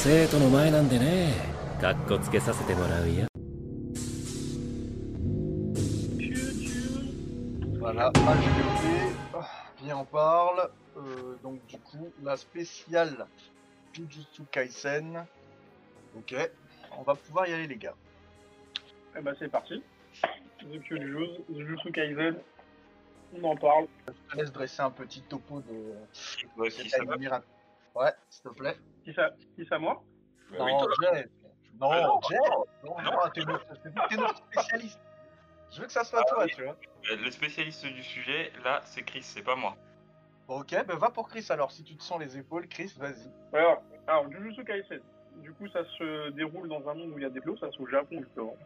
生徒の前なんでねかっこつけさせてもらうよ Voilà, HVOP, viens on parle. Euh, donc du coup, la spéciale Jujutsu Kaisen. Ok, on va pouvoir y aller les gars. Eh ben c'est parti. The Jujutsu Jujutsu Kaisen, on en parle. Je te laisse dresser un petit topo de... Ouais, si ça va. Mira- Ouais, s'il te plaît. Qui ça, qui ça moi Bah oui, non, toi. Jay. Non, Ah non. Jay. Non, non, t'es notre, t'es notre spécialiste. Je veux que ça soit Ah toi, oui. tu vois. Euh, Le spécialiste du sujet, là, c'est Chris, c'est pas moi. Ok, ben va pour Chris alors. Si tu te sens les épaules, Chris, vas-y. Alors, alors Jujutsu Kaisen. Du coup, ça se déroule dans un monde où il y a des fléaux, ça c'est au Japon justement.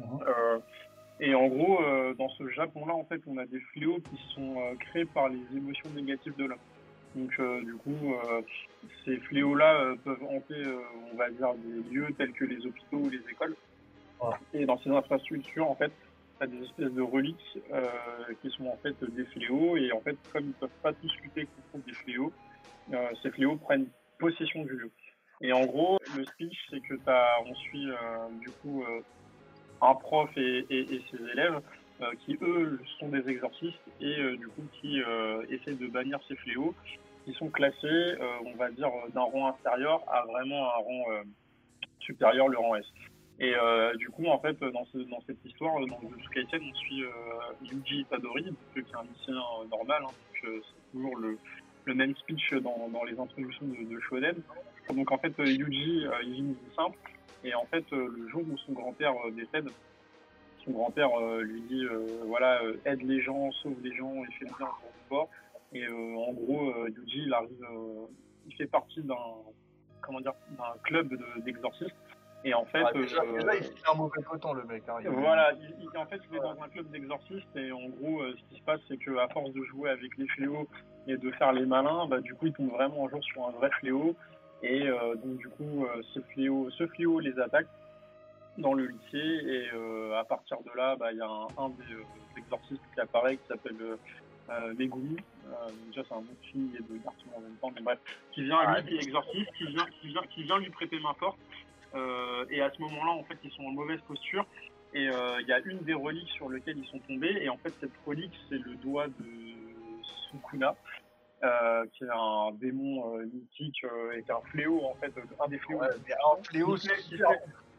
Mhm. Euh, et en gros, euh, dans ce Japon-là, en fait, on a des fléaux qui sont euh, créés par les émotions négatives de l'homme. Donc, euh, du coup, euh, ces fléaux-là euh, peuvent hanter, on va dire, des lieux tels que les hôpitaux ou les écoles. Et dans ces infrastructures, en fait, tu as des espèces de reliques qui sont en fait des fléaux. Et en fait, comme ils peuvent pas tous lutter contre des fléaux, ces fléaux prennent possession du lieu. Et en gros, le speech, c'est que on suit euh, du coup euh, un prof et, et- et ses élèves qui, eux, sont des exorcistes et euh, du coup qui euh, essaient de bannir ces fléaux qui sont classés, euh, on va dire, d'un rang inférieur à vraiment un rang euh, supérieur, le rang S. Et euh, du coup, en fait, dans, ce- dans cette histoire, euh, dans Jujutsu Kaisen, on suit euh, Yuji Itadori, qui est un lycéen euh, normal, hein, donc euh, c'est toujours le, même speech dans, les introductions de, de Shonen. Donc en fait, euh, Yuji, euh, il vit une vie simple, et en fait, euh, le jour où son grand-père euh, décède, son grand-père euh, lui dit, euh, voilà, euh, aide les gens, sauve les gens et fais le bien pour le sport. Et en gros, Yuji, il arrive, il fait partie d'un, comment dire, d'un club de- d'exorcistes. Et en fait, déjà, euh, déjà, il fait un mauvais coton, le mec. Hein. Il- voilà, il, il- en fait, il est dans un club d'exorcistes et en gros, euh, ce qui se passe, c'est qu'à force de jouer avec les fléaux et de faire les malins, bah, du coup, il tombe vraiment un jour sur un vrai fléau et euh, donc du coup, ce fléau, ce fléau les attaque dans le lycée et euh, à partir de là, bah, il y a un, un des euh, exorcistes qui apparaît qui s'appelle euh, euh, Megumi. Déjà, c'est un nom de fille et de garçon en même temps, mais bref, qui vient Ah, lui, qui est exorciste, qui vient, qui vient, qui vient lui prêter main forte. Et à ce moment-là, en fait, ils sont en mauvaise posture. Et il y a une des reliques sur lesquelles ils sont tombés. Et en fait, cette relique, c'est le doigt de Sukuna, euh, qui est un démon euh, mythique euh, et qui est un fléau, en fait, un des fléaux. Ouais, un fléau, Qui qui fait-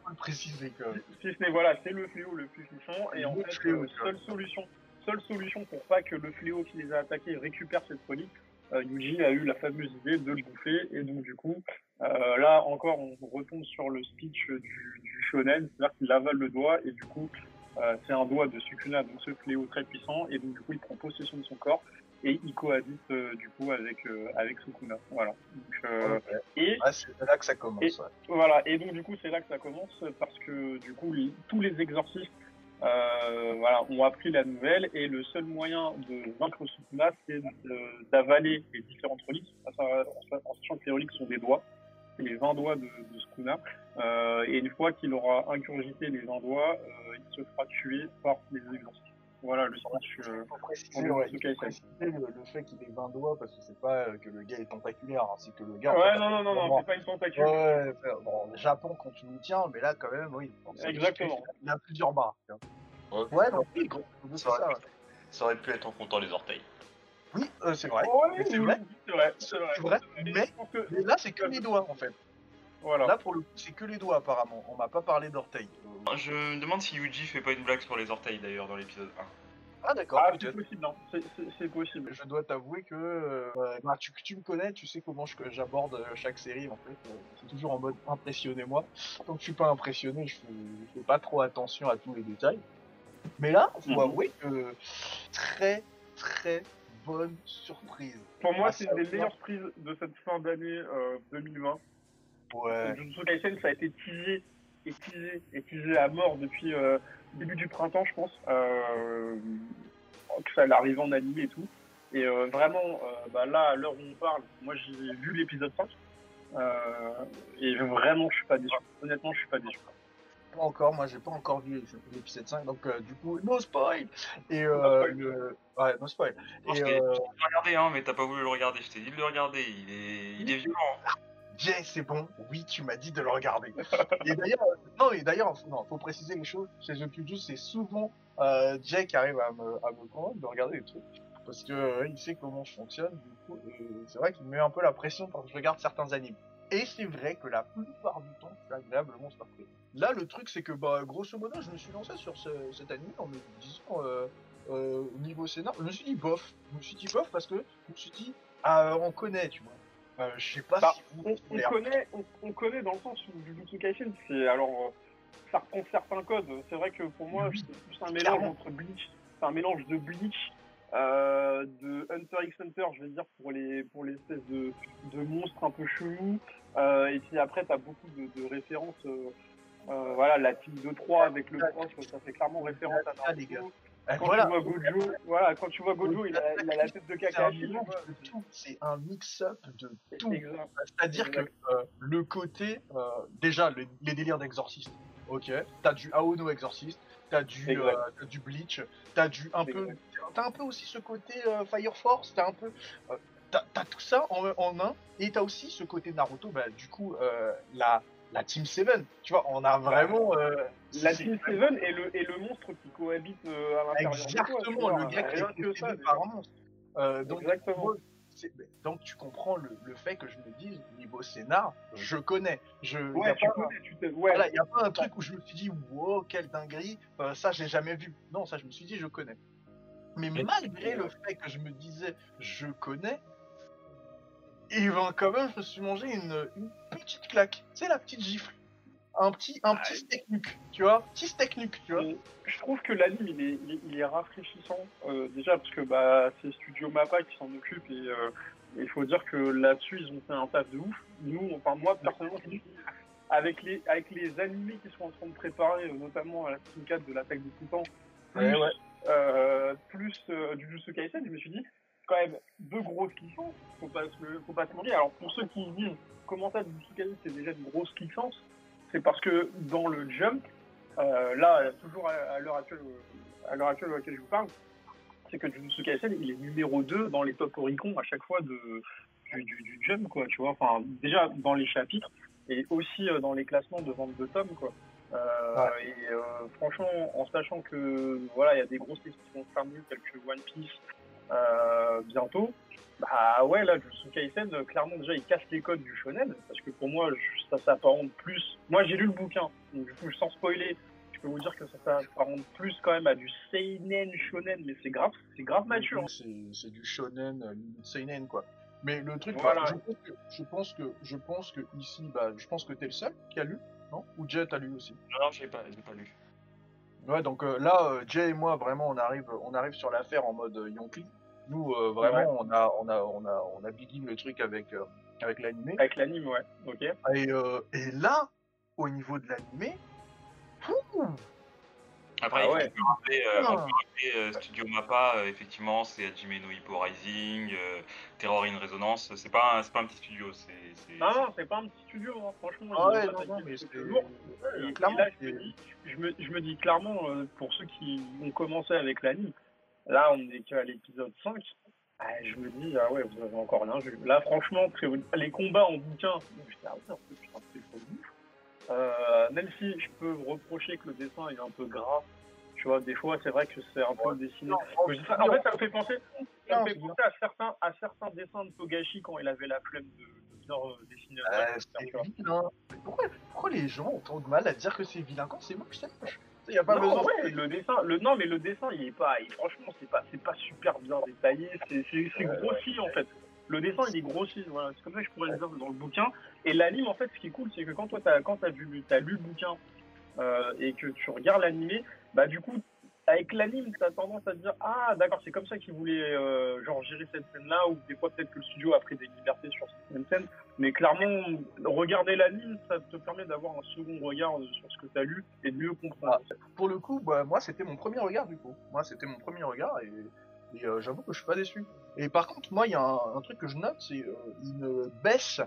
Faut le préciser quand même. si ce n'est voilà, c'est le fléau le plus puissant et en fait fléau, euh, seule solution, seule solution pour pas que le fléau qui les a attaqués récupère cette relique, euh, Yuji a eu la fameuse idée de le bouffer et donc du coup euh, là encore on retombe sur le speech du, du shonen, c'est-à-dire qu'il avale le doigt et du coup euh, c'est un doigt de Sukuna, donc ce fléau très puissant et donc du coup il prend possession de son corps et il cohabite euh, du coup avec euh, avec Sukuna. Voilà. Donc, euh, Ok. et c'est là que ça commence. Et- ouais. voilà, et donc du coup c'est là que ça commence parce que du coup les- tous les exorcistes voilà, ont appris la nouvelle et le seul moyen de vaincre Sukuna c'est d'avaler les différentes reliques, en sa- en sachant que les reliques sont des doigts, c'est les 20 doigts de, de Sukuna, et une fois qu'il aura ingurgité les 20 doigts, il se fera tuer par les exorcistes. Voilà le Faut préciser, ouais, le il faut Kaisen. préciser le, le fait qu'il ait 20 doigts parce que c'est pas euh, que le gars est tentaculaire, hein, c'est que le gars. Ouais, non, non, non, c'est pas une tentacule. Ouais, ouais, ouais, bon, le Japon quand tu nous tiens, mais là quand même, oui. C'est- Exactement. Il a plusieurs vois. Ouais. Ouais, donc oui, gros, c'est Ça ça. aurait, ça aurait pu être en comptant les orteils. Oui, euh, c'est vrai. Ouais, c'est vrai. c'est vrai, Mais là, c'est que les doigts en fait. Voilà. Là, pour le coup, c'est que les doigts apparemment. On m'a pas parlé d'orteils. Euh, Je me demande si Yuji fait pas une blague sur les orteils d'ailleurs dans l'épisode 1. Ah, d'accord. Ah, c'est possible, hein. C'est- possible. Je dois t'avouer que euh, bah, tu, tu me connais, tu sais comment je- que j'aborde euh, chaque série en fait. Euh, c'est toujours en mode impressionnez-moi. Tant que je suis pas impressionné, je fais, je fais pas trop attention à tous les détails. Mais là, faut Mhm. avouer que très très bonne surprise. Pour moi, Ah, c'est une des meilleures prises de cette fin d'année euh, 2020. Ouais. Jujutsu Kaisen, ça a été teasé et teasé et teasé à mort depuis euh, début du printemps, je pense. Euh, que ça arriver en anime et tout. Et euh, vraiment, euh, bah là, à l'heure où on parle, moi j'ai vu l'épisode 5. Euh, et vraiment, je suis pas déçu. Honnêtement, je suis pas déçu. Pas encore, moi j'ai pas encore vu l'épisode 5, donc euh, du coup, no spoil Et euh, No spoil. le... Ouais, no spoil. Non, Et je t'ai euh, regarder, hein, mais t'as pas voulu le regarder. Je t'ai dit de le regarder. Il est, il est violent. Jay, c'est bon. Oui, tu m'as dit de le regarder. et d'ailleurs, non, et d'ailleurs, non, faut préciser les choses. Chez The c'est souvent euh, Jay qui arrive à me, à me convaincre de regarder les trucs. Parce que euh, il sait comment je fonctionne, du coup, et c'est vrai qu'il me met un peu la pression quand je regarde certains animes. Et c'est vrai que la plupart du temps, je suis agréablement surpris. Là, le truc, c'est que, bah, grosso modo, je me suis lancé sur ce, cet anime en me disant, euh, euh, au niveau scénar, je me suis dit bof. Je me suis dit bof parce que je me suis dit, ah, on connaît, tu vois. Euh, je sais pas Bah, si vous. on, on connaît, on, on connaît dans le sens où Jujutsu Kaisen, c'est alors euh, ça reprend certains codes. C'est vrai que pour moi, Oui, c'est plus un mélange clairement. entre Bleach, c'est un mélange de Bleach, euh, de Hunter x Hunter, je vais dire pour les pour les espèces de, de monstres un peu chelous. Et puis après, t'as beaucoup de, de références. voilà, la team de 3 avec le prof, ça fait clairement référence à Ah. Naruto. Quand voilà. tu vois Gojo, voilà, quand tu vois Gojo, il a, il a la tête de Kakashi. tout. C'est un mix-up de tout. C'est-à-dire que euh, le côté, euh, déjà, le- les délires d'exorciste, ok, t'as du Aono exorciste, t'as du, euh, du Bleach, t'as du un peu, t'as un peu aussi ce côté euh, Fire Force, t'as un peu, euh, t'as t'as tout ça en, en un, et t'as aussi ce côté Naruto, bah du coup euh, la la Team 7, tu vois, on a vraiment euh, La Team Seven et le, et le monstre qui cohabite euh, à l'intérieur toi, Exactement, vois, le gars qui été que ça. par un monstre. Euh, donc, Exactement. donc tu comprends le, le fait que je me dise, niveau scénar, je connais. Je, Ouais, tu connais, tu t'es. Ouais, Voilà, il n'y a pas un truc où je me suis dit, wow, quelle dinguerie, euh, ça je l'ai jamais vu. Non, ça je me suis dit, je connais. Mais Mais- malgré le fait que je me disais, je connais, et ben quand même, je me suis mangé une, une petite claque. Tu sais, la petite gifle. Un petit, un petit steak nuque, tu vois, petit steak nuque, tu vois. Et je trouve que l'anime il est, il est, il est rafraîchissant euh, déjà parce que bah c'est Studio Mappa qui s'en occupe et euh, il faut dire que là-dessus ils ont fait un taf de ouf. Nous, enfin moi personnellement, je me dis, avec les avec les animés qui sont en train de préparer, euh, notamment à la saison 4 de l'attaque des Titans, plus, Ouais, ouais. euh, plus euh, du Jujutsu Kaisen, je me suis dit quand même deux grosses licences, faut pas se, faut pas se mentir. Alors pour ceux qui disent comment ça Kaisen c'est déjà une grosse licence, c'est parce que dans le Jump euh, là, toujours à, l'heure actuelle, à l'heure actuelle à laquelle je vous parle, c'est que Jujutsu Kaisen, il est numéro 2 dans les top Oricon à chaque fois de, du, du, du jump, quoi, tu vois. Enfin, déjà dans les chapitres et aussi euh, dans les classements de vente de tomes, quoi. Euh, Et euh, franchement, en sachant que voilà, il y a des grosses listes qui vont se telles que One Piece euh, bientôt. Bah ouais, là, Jujutsu Kaisen, euh, clairement déjà, il casse les codes du shonen, parce que pour moi, je- ça s'apparente plus. Moi, j'ai lu le bouquin, donc du coup, sans spoiler, je peux vous dire que ça s'apparente plus quand même à du seinen shonen, mais c'est grave, c'est grave mature. C'est du shonen, euh, seinen quoi. Mais le truc, Voilà. bah, je, pense que, je pense que je pense que ici, bah, je pense que t'es le seul qui a lu, non? Ou Jet a lu aussi? Non, non, j'ai pas, j'ai pas lu. Ouais, donc euh, là, euh, Jay et moi, vraiment, on arrive, on arrive sur l'affaire en mode euh. Nous, euh, vraiment, on a, on a, on a, on a begin le truc avec, euh, avec l'animé. Avec l'anime, ouais, ok. Et, euh, et là, au niveau de l'animé, fou, Après, Ah rappeler, euh, on Ah. peut rappeler euh, Studio Mappa, euh, effectivement, c'est Hajime no Hippo Rising, euh, Terror in Resonance. C'est pas, un- c'est pas un petit studio, c'est. c'est- Non, non, c'est pas un petit studio, hein, franchement. ah ouais, non, non, mais c'est lourds. ouais, Et, et clairement, là, je me, dis, je, me, je me dis clairement, euh, pour ceux qui ont commencé avec l'anime, là, on est qu'à l'épisode 5. ah, je me dis, ah ouais, vous avez encore rien vu. Là, franchement, les combats en bouquin, je dis, ah ouais, putain, c'est. Euh, même si je peux reprocher que le dessin est un peu gras, tu vois, des fois, c'est vrai que c'est un peu dessiné. Non, En fait, ça me fait penser, ça me Non, fait c'est penser à certains, à certains dessins de Togashi quand il avait la flemme de, de bien euh, dessiner. un Euh, c'est vilain. Mais pourquoi, pourquoi les gens ont tant de mal à dire que c'est vilain quand c'est moche, c'est moche? Il y a pas non, besoin. ouais, le dessin, le, non, mais le dessin, il est pas, il- franchement, c'est pas, c'est pas super bien détaillé, c'est, grossi, en fait. Le dessin, il est grossi, voilà. C'est comme ça que je pourrais le dire dans le bouquin. Et l'anime, en fait, ce qui est cool, c'est que quand toi, t'as, quand t'as vu, t'as lu le bouquin, euh, et que tu regardes l'animé, bah, du coup, avec l'anime, t'as tendance à te dire, ah, d'accord, c'est comme ça qu'ils voulaient, euh, genre, gérer cette scène-là, ou des fois, peut-être que le studio a pris des libertés sur certaines scènes. Mais clairement, regarder l'anime, ça te permet d'avoir un second regard euh, sur ce que t'as lu et de mieux comprendre. Pour le coup, bah, moi c'était mon premier regard du coup. Moi c'était mon premier regard et, euh, j'avoue que je suis pas déçu. Et par contre, moi il y a un, truc que je note, c'est une baisse,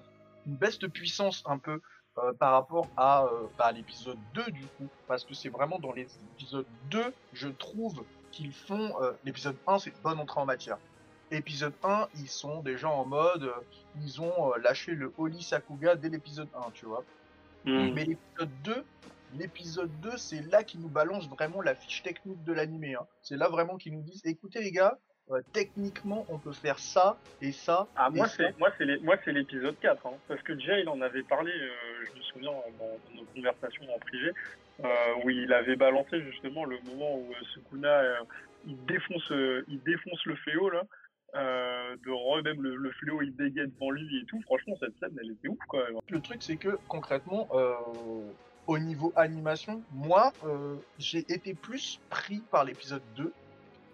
une baisse de puissance un peu euh, par rapport à, euh, bah, à l'épisode 2 du coup. Parce que c'est vraiment dans l'épisode 2, je trouve qu'ils font... euh, l'épisode 1 c'est une bonne entrée en matière. Épisode 1, ils sont déjà en mode, ils ont lâché le Oli Sakuga dès l'épisode 1, tu vois. Hmm. Mais l'épisode 2, l'épisode 2, c'est là qu'ils nous balance vraiment la fiche technique de l'animé. Hein. C'est là vraiment qu'ils nous disent, écoutez les gars, euh, techniquement, on peut faire ça et ça. Ah, et moi, c'est, moi, c'est les- moi, c'est l'épisode 4, hein, parce que déjà, il en avait parlé, euh, je me souviens, dans, dans nos conversations en privé, euh, où il avait balancé justement le moment où euh, Sukuna, euh, il défonce, euh, il défonce le fléau, là, euh, de même le, le fléau, il dégaine devant lui et tout. Franchement, cette scène, elle était ouf, quand même. Le truc, c'est que concrètement, euh, au niveau animation, moi, euh, j'ai été plus pris par l'épisode 2.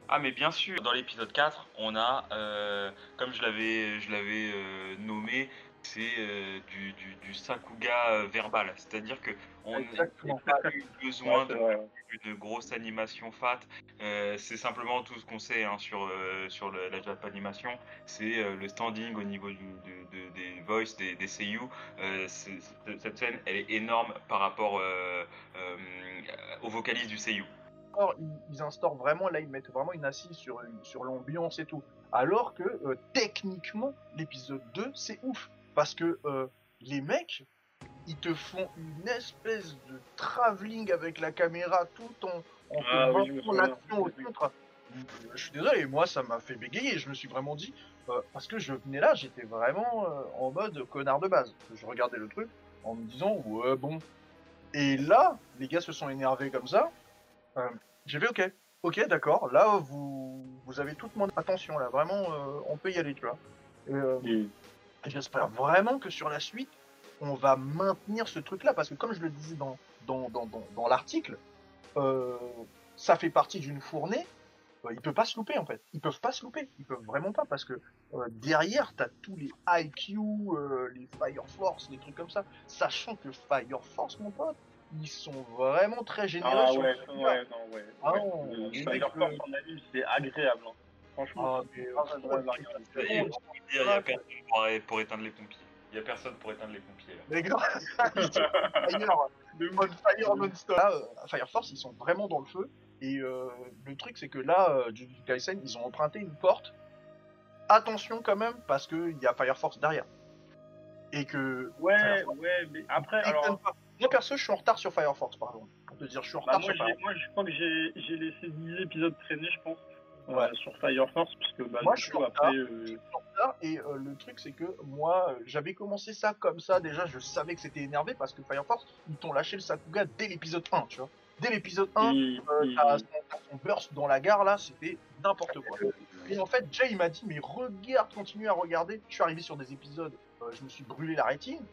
Ah mais bien sûr, dans l'épisode 4, on a, euh, comme je l'avais, je l'avais euh, nommé, c'est euh, du, du, du Sakuga verbal, c'est-à-dire que on n'a pas eu besoin Ouais, c'est de vrai. une grosse animation fat. Euh, c'est simplement tout ce qu'on sait hein, sur, euh, sur le- la Japanimation. C'est euh, le standing au niveau du, de- de- des voice, des, des seiyuu. Euh, cette scène, elle est énorme par rapport euh, euh, aux vocalistes du seiyuu. Ils, instaurent vraiment, là, ils mettent vraiment une assise sur, sur l'ambiance et tout. Alors que, euh, techniquement, l'épisode 2, c'est ouf. Parce que euh, les mecs, ils te font une espèce de travelling avec la caméra tout en, en Ah oui, l'action au centre. Je suis désolé, moi, ça m'a fait bégayer. Je me suis vraiment dit, euh, parce que je venais là, j'étais vraiment en mode connard de base. Je regardais le truc en me disant, ouais, bon. Et là, les gars se sont énervés comme ça. Euh, j'ai fait ok, ok, d'accord. Là, vous, vous avez toute mon attention là. Vraiment, euh, on peut y aller, tu vois. Et, euh, J'espère vraiment que sur la suite, on va maintenir ce truc-là parce que comme je le disais dans dans dans dans, dans l'article, euh, ça fait partie d'une fournée. Euh, il peut pas se louper en fait. Ils peuvent pas se louper. Ils peuvent vraiment pas parce que derrière t'as tous les IQ, les Fire Force, les trucs comme ça. Sachant que Fire Force, mon pote, ils sont vraiment très généreux Ah sur ouais, ouais, non, ouais. Ah ouais. non, Le les Spider mecs, Force euh, en anime, c'est agréable. hein. Franchement, Ah, mais, il y a personne pour, pour éteindre les pompiers. Il y a personne pour éteindre les pompiers. là. Les gars, ils sont fire, De on fire non-stop. Là, euh, Fire Force, ils sont vraiment dans le feu. Et euh, le truc, c'est que là, euh, Jujutsu Kaisen, ils ont emprunté une porte. Attention quand même, parce qu'il y a Fire Force derrière. Et que. Ouais, ouais, mais après, alors. pas. Moi, perso, je suis en retard sur Fire Force, par exemple. Pour te dire, je suis en Bah, retard moi, sur moi, je crois que j'ai j'ai laissé 10 épisodes traîner, je pense, euh, Ouais. sur Fire Force, puisque bah, Moi, du je suis coup, en après, retard. euh, suis en retard, Et euh, le truc, c'est que moi, euh, j'avais commencé ça comme ça. Déjà, je savais que c'était énervé parce que Fire Force, ils t'ont lâché le Sakuga dès l'épisode 1, tu vois. Dès l'épisode 1, il- Euh, il- t'as son, t'as son burst dans la gare là, c'était n'importe quoi. Et en fait, Jay il m'a dit mais regarde, continue à regarder. Je suis arrivé sur des épisodes, euh, je me suis brûlé la rétine.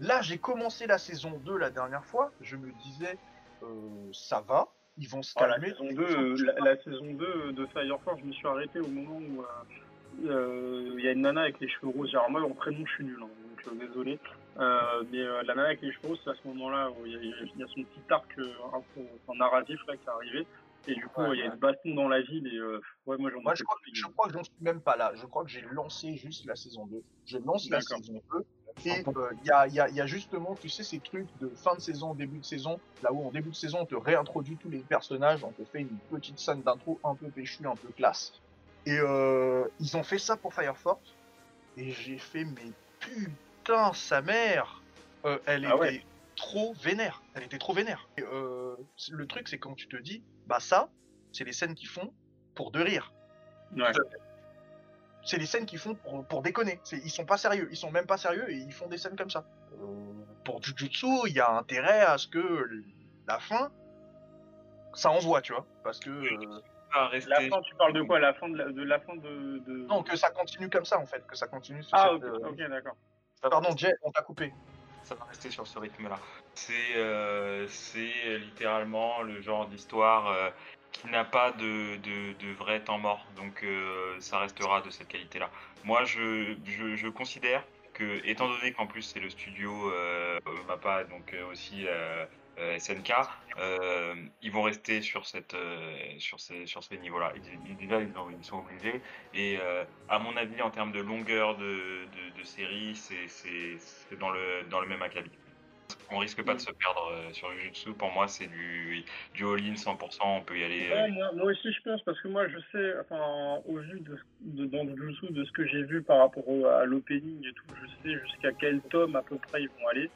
Là, j'ai commencé la saison 2 la dernière fois. Je me disais euh, ça va, ils vont se la, calmer. saison 2, euh, la, la saison 2 de Fire Force, je me suis arrêté au moment où euh, euh, il y a une nana avec les cheveux roses. Alors moi, en prénom, je suis nul, hein, donc euh, désolé. Euh, mais euh, la nana avec les cheveux roses, c'est à ce moment-là où il y, a- il y a son petit arc euh, un en narratif là, qui est arrivé. Et du coup, Ouais, il y a ouais. une baston dans la ville. Et euh, ouais, moi, Moi, je crois, je crois que j'en suis même pas là. Je crois que j'ai lancé juste la saison 2. Je lance la saison 2. Et euh, il y, a, y a- y a justement, tu sais, ces trucs de fin de saison, début de saison, là où en début de saison, on te réintroduit tous les personnages, on te fait une petite scène d'intro un peu péchue, un peu classe. Et euh, ils ont fait ça pour Fire Force. Et j'ai fait, mais putain, sa mère Euh, Elle Ah était ouais. trop vénère. Elle était trop vénère. Et, euh, le truc, c'est quand tu te dis, bah ça, c'est les scènes qu'ils font pour de rire Ouais. C'est les scènes qu'ils font pour, pour déconner. Ils sont pas sérieux, ils sont même pas sérieux et ils font des scènes comme ça. Euh, pour Jujutsu, il y a intérêt à ce que la fin, ça envoie, tu vois. Parce que. euh, La fin, tu parles de quoi? La fin de la, de la fin de. de... non, que ça continue comme ça en fait, que ça continue. sur Ah, cette, ok, euh, ok, d'accord. Pardon, Jay, on t'a coupé. ça va rester sur ce rythme-là. C'est euh, c'est littéralement le genre d'histoire euh, qui n'a pas de, de, vrai temps mort. Donc euh, ça restera de cette qualité-là. Moi, je, je, considère que, étant donné qu'en plus c'est le studio euh, Mappa, donc euh, aussi euh, euh, SNK, ils vont rester sur cette sur ces sur ces niveaux-là. Déjà, ils, ont- ils sont obligés. Et à mon avis, en termes de longueur de, de, série, c'est dans le dans le même acabit. On risque pas de se perdre euh, sur le. Pour moi, c'est du, du all-in 100%. On peut y aller. Euh, moi, aussi, je pense, parce que moi, je sais, enfin, au vu de, de, dans le de ce que j'ai vu par rapport au- à l'opening et tout, je sais jusqu'à quel tome à peu près ils vont aller.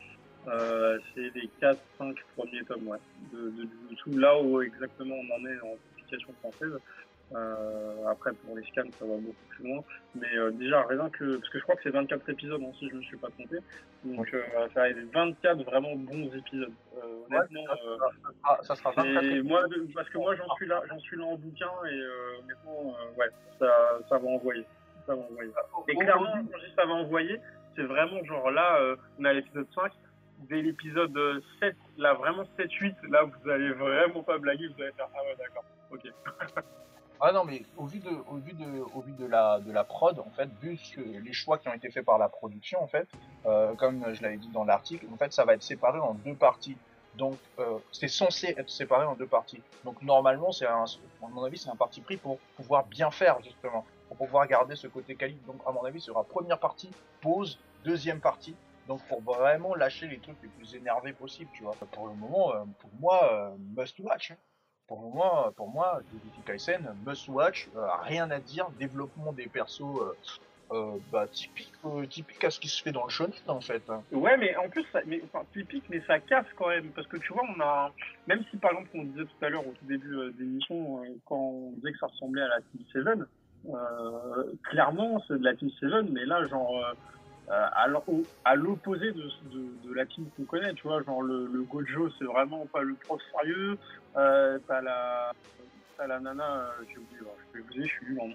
Euh, c'est les 4-5 premiers tomes, ouais, de, de Jutsu, là où exactement on en est en publication française. Euh, après, pour les scans, ça va beaucoup plus loin. Mais euh, déjà, rien que. Parce que je crois que c'est 24 épisodes, hein, si je ne me suis pas trompé. Donc, euh, ça va être 24 vraiment bons épisodes. Honnêtement. ça, euh, Ah, ça sera 24 et moi, parce que moi, j'en suis là, j'en suis là en bouquin et honnêtement, ouais, ça, ça va envoyer, ça va envoyer. Et clairement, quand je dis ça va envoyer, c'est vraiment genre là, euh, on à l'épisode 5, dès l'épisode euh, 7, là vraiment 7-8, là vous allez vraiment pas blaguer, vous allez faire ah ouais d'accord, ok. Ah non, mais au vu de, au vu de, au vu de la, de la prod, en fait, vu que, les choix qui ont été faits par la production, en fait, euh, comme je l'avais dit dans l'article, en fait, ça va être séparé en deux parties. Donc, euh, c'est censé être séparé en deux parties. Donc, normalement, c'est un, à mon avis, c'est un parti pris pour pouvoir bien faire, justement, pour pouvoir garder ce côté qualité. Donc, à mon avis, ce sera première partie, pause, deuxième partie. Donc, pour vraiment lâcher les trucs les plus énervés possibles, tu vois. Pour le moment, euh, pour moi, euh, must watch. hein. Pour moi, pour moi, Jujutsu Kaisen, must watch, euh, rien à dire, développement des persos, euh, euh, bah, typique, euh, typique à ce qui se fait dans le shonen en fait. hein. Ouais, mais en plus, ça, mais, enfin, typique, mais ça casse quand même, parce que tu vois, on a, même si par exemple, on disait tout à l'heure au tout début euh, d'émission, euh, quand on disait que ça ressemblait à la Team Seven, euh, clairement, c'est de la Team Seven, mais là, genre, euh, euh, à au- à l'opposé de, de, de la team qu'on connaît, tu vois, genre le, le Gojo, c'est vraiment pas le prof sérieux, euh, t'as la, la nana, euh, j'ai oublié, je vais vous dire, je suis nul nom.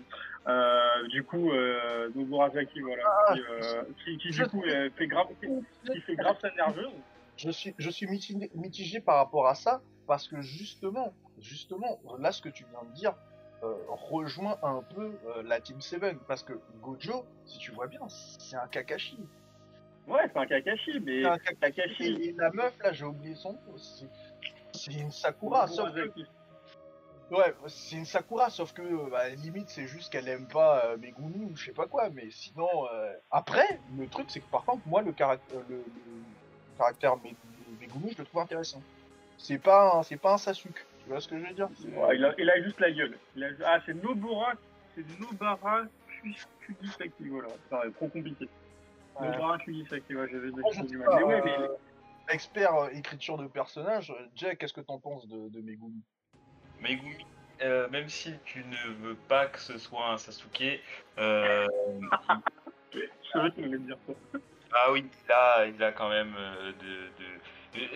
Euh, du coup, euh, Noburazaki, voilà, qui, euh, qui, qui, du coup euh, fait grave, qui, qui fait grave sa nerveuse. Je suis, je suis mitigé, mitigé par rapport à ça parce que justement, justement, là ce que tu viens de dire euh, rejoint un peu euh, la Team Seven parce que Gojo, si tu vois bien, c'est un Kakashi. Ouais, c'est un Kakashi, mais C'est un Kakashi. Kakashi. Et la meuf là, j'ai oublié son nom. c'est- C'est une Sakura, sauf que. Ouais, c'est une Sakura, sauf que bah, à la limite c'est juste qu'elle aime pas euh, Megumi ou je sais pas quoi, mais sinon euh, après le truc c'est que par contre moi le, caract- euh, le, le caractère Megumi je le trouve intéressant. C'est pas un, c'est pas un Sasuke, tu vois ce que je veux dire? Ouais, il, a, il a juste la gueule. Il a- ah, c'est Nobara, c'est Nobara Kudisaki, voilà. Trop compliqué. Ouais. Nobara Kudisaki, ouais, j'avais j'ai sais du mal. pas, Mais ouais, mais euh, expert euh, écriture de personnage, Jack, qu'est-ce que t'en penses de, de Megumi? Megumi, euh, même si tu ne veux pas que ce soit un Sasuke, euh, je savais que tu allais me dire ça. ah oui, il a, il a quand même euh, de.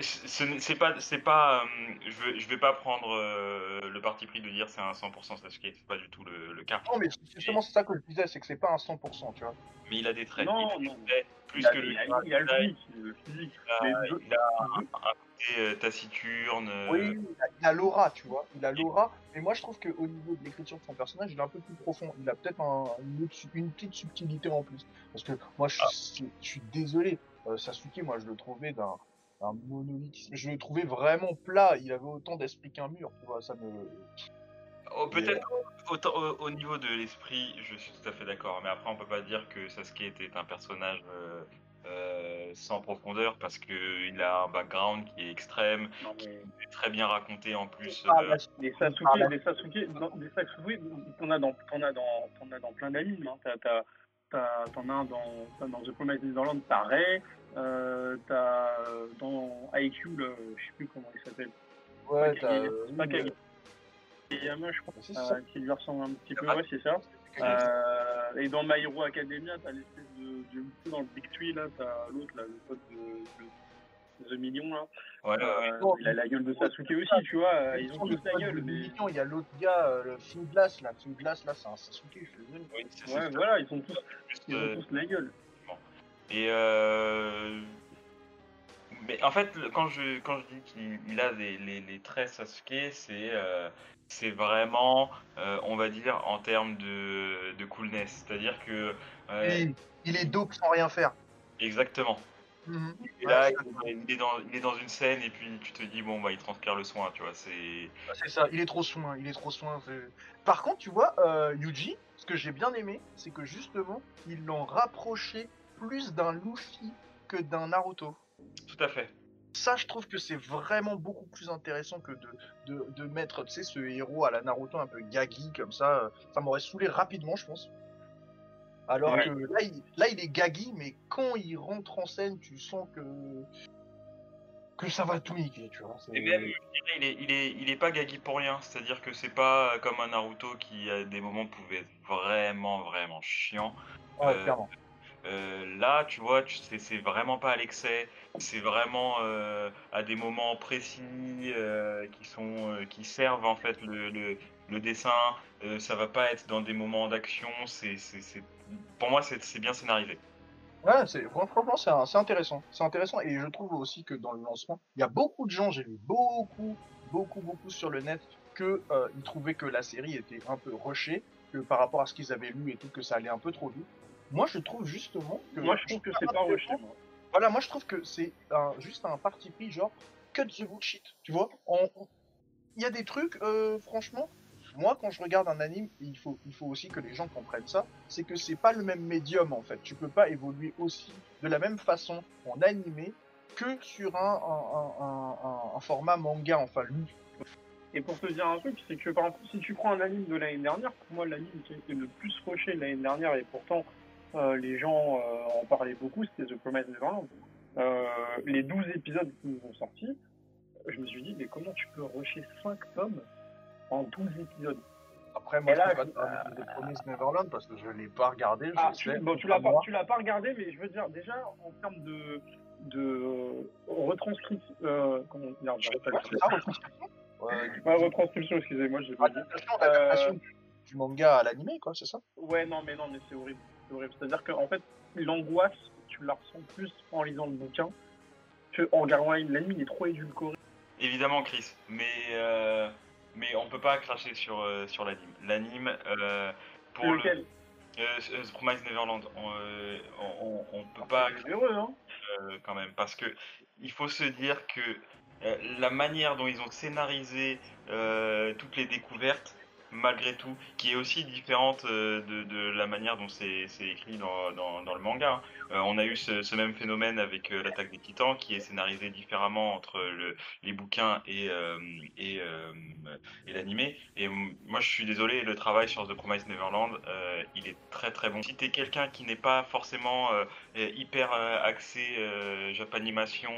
C'est pas, c'est pas, euh, je veux, je vais pas prendre euh, le parti pris de dire c'est un 100% Sasuke, c'est pas du tout le, le cas. Non mais justement c'est ça que je disais, c'est que c'est pas un 100%, tu vois. Mais il a des traits. Non, il a non. des traits plus Il a, que le. il a, il a le physique, le physique. il a- un, côté euh, taciturne. euh, Oui, il a, il a l'aura, tu vois. Il a l'aura. Mais moi, je trouve qu'au niveau de l'écriture de son personnage, il est un peu plus profond. Il a peut-être un- une, petite subtilité en plus. Parce que moi, je suis, je suis désolé. Euh, Sasuke, moi, je le trouvais d'un d'un monolithisme. Je le trouvais vraiment plat. Il avait autant d'esprit qu'un mur. Tu vois, ça me. Oh, Peut-être autant- au, au niveau de l'esprit, je suis tout à fait d'accord. Mais après, on peut pas dire que Sasuke était un personnage euh, euh, sans profondeur parce que il a un background qui est extrême, non, mais- qui est très bien raconté en plus. Ah, euh, bah, Des Sasuke, des Sasuke, des Sasuke, t'en as dans, t'en as dans, t'en as dans plein d'animes. Hein. T'as, t'as, t'as, t'en as un dans, t'as dans The Promised Neverland, t'as Rei, euh, t'as dans IQ, là, je sais plus comment il s'appelle. Ouais, t'as. c'est pas Kage- Yama, je crois, C'est ça. euh, qui lui ressemble un petit peu, Ah, ouais, c'est ça. Euh, et dans My Hero Academia, t'as l'espèce de, de, dans le Big Tree, là, t'as l'autre, là, le pote de, de The Million, là. ouais. Euh, il a la gueule de Sasuke aussi, tu vois, euh, ils ont tous la gueule, mais... Il y a l'autre gars, euh, le Film Glass, là. Film Glass, là, c'est un Sasuke, je suis désolé. Ouais, ça, voilà, ils ont tous, ils ont euh, tous la gueule. Et euh... mais en fait, quand je quand je dis qu'il il a les, les, les traits Sasuke, c'est euh, c'est vraiment, euh, on va dire, en termes de, de coolness. C'est-à-dire que Et il est dope sans rien faire. exactement. Mhm. Et là, il est, dans, il est dans une scène et puis tu te dis bon bah il transpire le soin, tu vois. C'est C'est ça, il est trop soin, il est trop soin. Par contre, tu vois, euh, Yuji, ce que j'ai bien aimé, c'est que justement, ils l'ont rapproché plus d'un Luffy que d'un Naruto. tout à fait. Ça, je trouve que c'est vraiment beaucoup plus intéressant que de, de, de mettre, tu sais, ce héros à la Naruto un peu gaggy comme ça. Ça m'aurait saoulé rapidement, je pense. Alors Ouais. que là il, là, il est gaggy, mais quand il rentre en scène, tu sens que que ça va tout niquer, tu vois. Et même, je dirais, il est, il est, il est pas gaggy pour rien. C'est-à-dire que c'est pas comme un Naruto qui, à des moments, pouvait être vraiment, vraiment chiant. Ouais, euh, clairement. Euh, là, tu vois, c'est vraiment pas à l'excès. C'est vraiment euh, à des moments précis euh, qui sont, qui servent en fait le, le, dessin. Ça va pas être dans des moments d'action. C'est, pour moi, c'est, bien scénarisé. Ouais, c'est fran- franchement c'est intéressant, c'est intéressant et je trouve aussi que dans le lancement, il y a beaucoup de gens, j'ai vu beaucoup, beaucoup, beaucoup sur le net que ils trouvaient que la série était un peu rushée, que par rapport à ce qu'ils avaient lu et tout, que ça allait un peu trop vite. Moi, je trouve justement que Moi, je trouve que c'est pas rushé. moi. Voilà, moi je trouve que c'est un- juste un parti pris genre cut the bullshit, tu vois. Il y a des trucs, euh, franchement, moi quand je regarde un anime, il faut, il faut aussi que les gens comprennent ça, c'est que c'est pas le même médium en fait. Tu peux pas évoluer aussi de la même façon en animé que sur un, un, un, un- un format manga, enfin lu. Et pour te dire un truc, c'est que par exemple, si tu prends un anime de l'année dernière, pour moi, l'anime qui a été le plus rushé l'année dernière, et pourtant euh, les gens euh, en parlaient beaucoup, c'était The Promised Neverland. Euh, les 12 épisodes qui nous ont sortis, je me suis dit, mais comment tu peux rusher 5 tomes en 12 épisodes? Après, moi je là, peux pas je- te parler de The Promised Neverland parce que je l'ai pas regardé, je Ah, sais. tu, bon, tu l'as pas, tu l'as pas regardé, mais je veux dire, déjà, en termes de, de retranscription, euh, comment ça, retranscription Ouais, retranscription, excusez-moi, j'ai pas dit. Adaptation, adaptation du, du manga à l'animé, quoi, c'est ça? Ouais, non, mais non, mais c'est horrible. C'est horrible. C'est-à-dire qu'en fait, l'angoisse, tu la ressens plus en lisant le bouquin que en regardant l'anime. L'anime, il est trop édulcoré. Évidemment, Chris, mais euh, mais on peut pas cracher sur euh, sur l'anime. L'anime euh, pour le Lequel? Euh, Promised Neverland, on, on, on- on peut pas C'est heureux, hein. euh, quand même parce que il faut se dire que la manière dont ils ont scénarisé toutes les découvertes malgré tout qui est aussi différente euh, de, la manière dont c'est écrit dans, le manga hein. Euh, on a eu ce, même phénomène avec euh, l'attaque des titans qui est scénarisé différemment entre le, les bouquins et, euh, et, l'animé et moi je suis désolé le travail sur The Promised Neverland il est très très bon si t'es quelqu'un qui n'est pas forcément hyper axé japanimation,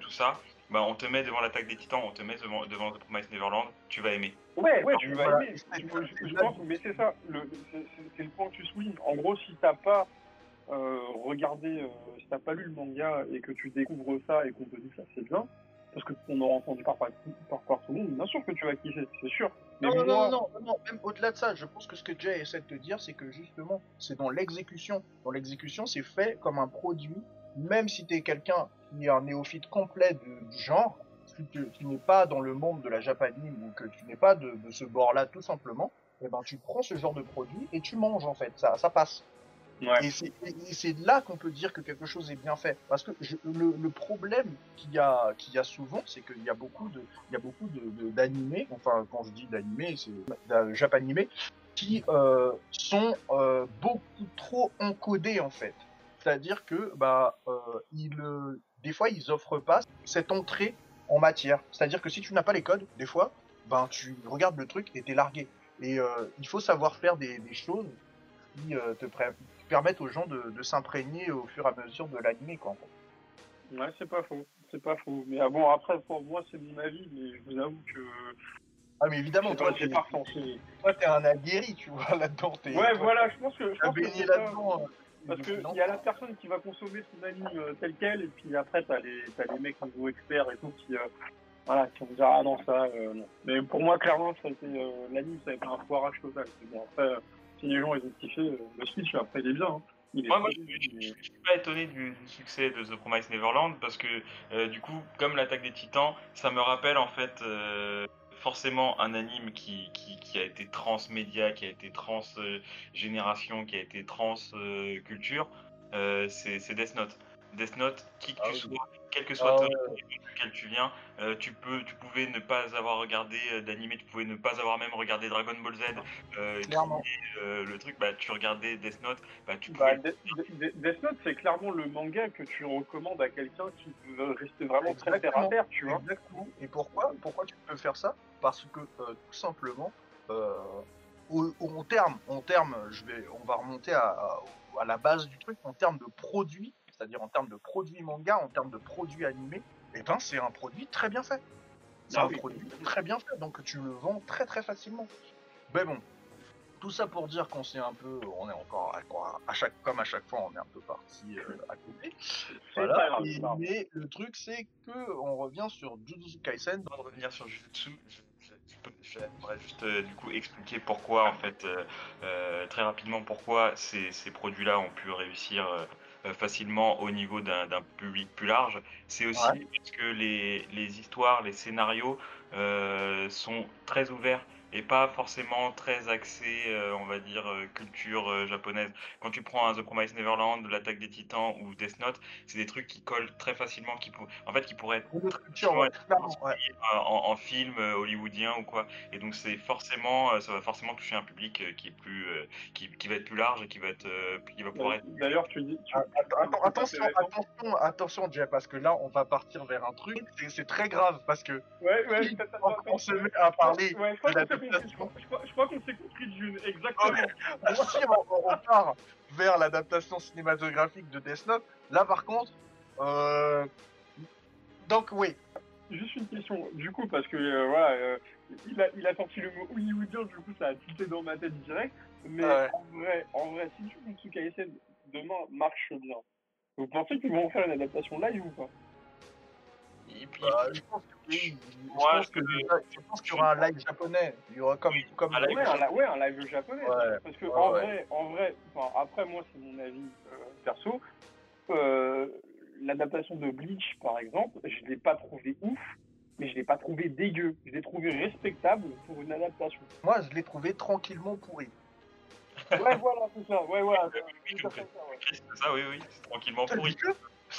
tout ça, bah, on te met devant l'attaque des titans, on te met devant, devant The Promised Neverland, tu vas aimer. Ouais, ouais, tu vas Voilà. aimer. Je, je pense, mais c'est ça. le- C'est c'est- c'est le point que tu soulignes. En gros, si t'as pas euh, regardé, euh, si t'as pas lu le manga et que tu découvres ça et qu'on te dit que ça c'est bien, parce que on aura entendu par, par, par, par tout le monde, bien sûr que tu vas kiffer, c'est sûr. Mais Non, non, moi, non, non, non, non, même au-delà de ça, je pense que ce que Jay essaie de te dire, c'est que justement, c'est dans l'exécution. Dans l'exécution, c'est fait comme un produit, même si tu es quelqu'un qui est un néophyte complet du genre, si tu, qui n'est pas dans le monde de la japanime ou que tu n'es pas de, de ce bord-là tout simplement, eh ben tu prends ce genre de produit et tu manges en fait, ça, ça passe. Ouais. Et c'est- là qu'on peut dire que quelque chose est bien fait. Parce que je- le, le problème qu'il y y a souvent, c'est qu'il y a beaucoup beaucoup de, de- d'animés, enfin quand je dis d'animés, c'est de japanimés, qui euh, sont euh, beaucoup trop encodés en fait. C'est-à-dire que bah euh, ils, euh, des fois ils offrent pas cette entrée en matière. C'est-à-dire que si tu n'as pas les codes, des fois, ben tu regardes le truc et t'es largué. Et euh, il faut savoir faire des, des choses qui te permettent aux gens de, de s'imprégner au fur et à mesure de l'animé quoi. en fait. Ouais, c'est pas faux. C'est pas faux. Mais ah, bon, après, pour moi, c'est mon avis, mais je vous avoue que. Ah mais évidemment, c'est toi t'es toi, t'es un aguerri, tu vois là-dedans. t'es- Ouais, toi, voilà, je pense que. Je pense baigné là-dedans. euh, Parce qu'il y a la personne qui va consommer son anime euh, tel quel, et puis après, t'as les, t'as les mecs niveau experts et tout qui, euh, voilà, qui vont dire Ah non, ça, euh, non. Mais pour moi, clairement, ça a été, euh, l'anime, ça a été un foirage total. Bon, après, euh, si les gens ils ont kiffé, euh, le speech, après, il est bien. hein. Il est Moi, je, je- mais- je suis pas étonné du, du succès de The Promised Neverland parce que euh, du coup, comme l'attaque des titans, ça me rappelle en fait euh, forcément un anime qui, qui, qui a été transmédia, qui a été transgénération, qui a été transculture, euh, c'est Death Note. Death Note, qui que Ah tu oui. sois, quel que soit Ah ton ouais. duquel tu viens, euh, tu peux, tu pouvais ne pas avoir regardé euh, d'animé, tu pouvais ne pas avoir même regardé Dragon Ball Z, euh, Clairement. euh, le truc, bah tu regardais Death Note, bah tu Bah, pouvais. Death Death- Death Note, c'est clairement le manga que tu recommandes à quelqu'un qui veut rester vraiment très terre à terre, tu vois. Exactement. Et pourquoi Pourquoi tu peux faire ça? Parce que euh, tout simplement, euh, au, au- en terme, en terme, je vais, on va remonter à, à- à la base du truc. En termes de produits, c'est-à-dire en termes de produits manga, en termes de produits animés, eh ben c'est un produit très bien fait. C'est Ah un oui. produit très bien fait, donc tu le vends très très facilement. Mais bon, tout ça pour dire qu'on s'est un peu, on est encore à, à chaque, comme à chaque fois, on est un peu parti euh, à côté. C'est Voilà. Et- mais le truc, c'est que on revient sur Jujutsu Kaisen. Avant de revenir sur Jujutsu, j'aimerais juste euh, du coup expliquer pourquoi en fait euh, euh, très rapidement pourquoi ces, ces produits-là ont pu réussir facilement au niveau d'un public plus large. C'est aussi Ouais. parce que les, les histoires, les scénarios euh, sont très ouverts et pas forcément très axés, euh, on va dire, euh, culture euh, japonaise. Quand tu prends un The Promised Neverland, l'attaque des Titans ou Death Note, c'est des trucs qui collent très facilement, qui pour... en fait qui pourraient être Une autre culture, ouais, en, en film euh, hollywoodien ou quoi. Et donc c'est forcément, euh, ça va forcément toucher un public euh, qui est plus, euh, qui, qui va être plus large et qui va être, euh, qui va pouvoir être. D'ailleurs, tu dis. tu- Ah, Attends, attention, attention, attention, Jeff, parce que là, on va partir vers un truc. c'est- très grave parce que Ouais, ouais, on, on se met à parler Ouais, de. Je crois- qu'on s'est compris d'une. Exactement. si on, on part vers l'adaptation cinématographique de Death Note, là par contre, euh... donc oui, Juste une question, du coup, parce que euh, voilà, euh, il, a, il a sorti le mot hollywoodien, du coup, ça a tilté dans ma tête direct. Mais Ouais. en vrai, en vrai, si Jujutsu Kaisen demain marche bien, vous pensez qu'ils vont faire une adaptation live ou pas? Et puis, euh, je pense que oui. Je Moi, pense que déjà- je pense qu'il y aura un live japonais. Il y aura comme comme Un live ouais, ouais, un live japonais. Ouais, Parce que ouais, en ouais. vrai, en vrai, enfin, après moi c'est mon avis euh, perso. euh, L'adaptation de Bleach, par exemple, je l'ai pas trouvé ouf, mais je l'ai pas trouvé dégueu. Je l'ai trouvé respectable pour une adaptation. Moi, je l'ai trouvé tranquillement pourri. Ouais, voilà, c'est ça. Ouais, voilà. Oui, c'est oui, ça, ça, oui, oui, c'est tranquillement pourri.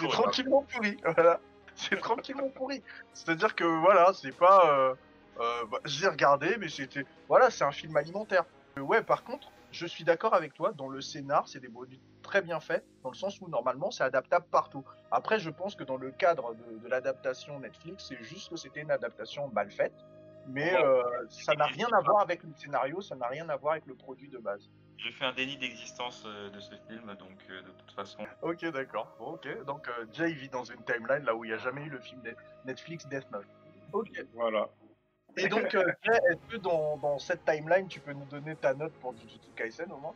tranquillement pourri. Voilà. C'est tranquillement pourri. C'est-à-dire que voilà, c'est pas. Euh, euh, bah, je l'ai regardé, mais c'était. Voilà, c'est un film alimentaire. Euh, ouais, par contre, je suis d'accord avec toi. Dans le scénar, c'est des produits très bien faits, dans le sens où normalement c'est adaptable partout. Après, je pense que dans le cadre de, de l'adaptation Netflix, c'est juste que c'était une adaptation mal faite. Mais euh, ça n'a rien à voir avec le scénario, ça n'a rien à voir avec le produit de base. J'ai fait un déni d'existence euh, de ce film, donc euh, de toute façon. Ok, d'accord. Bon, ok, donc euh, Jay vit dans une timeline là où il n'y a jamais eu le film Net- Netflix Death Note. Ok. Voilà. Et donc, euh, Jay, est-ce que dans, dans cette timeline, tu peux nous donner ta note pour Jujutsu Kaisen au moins?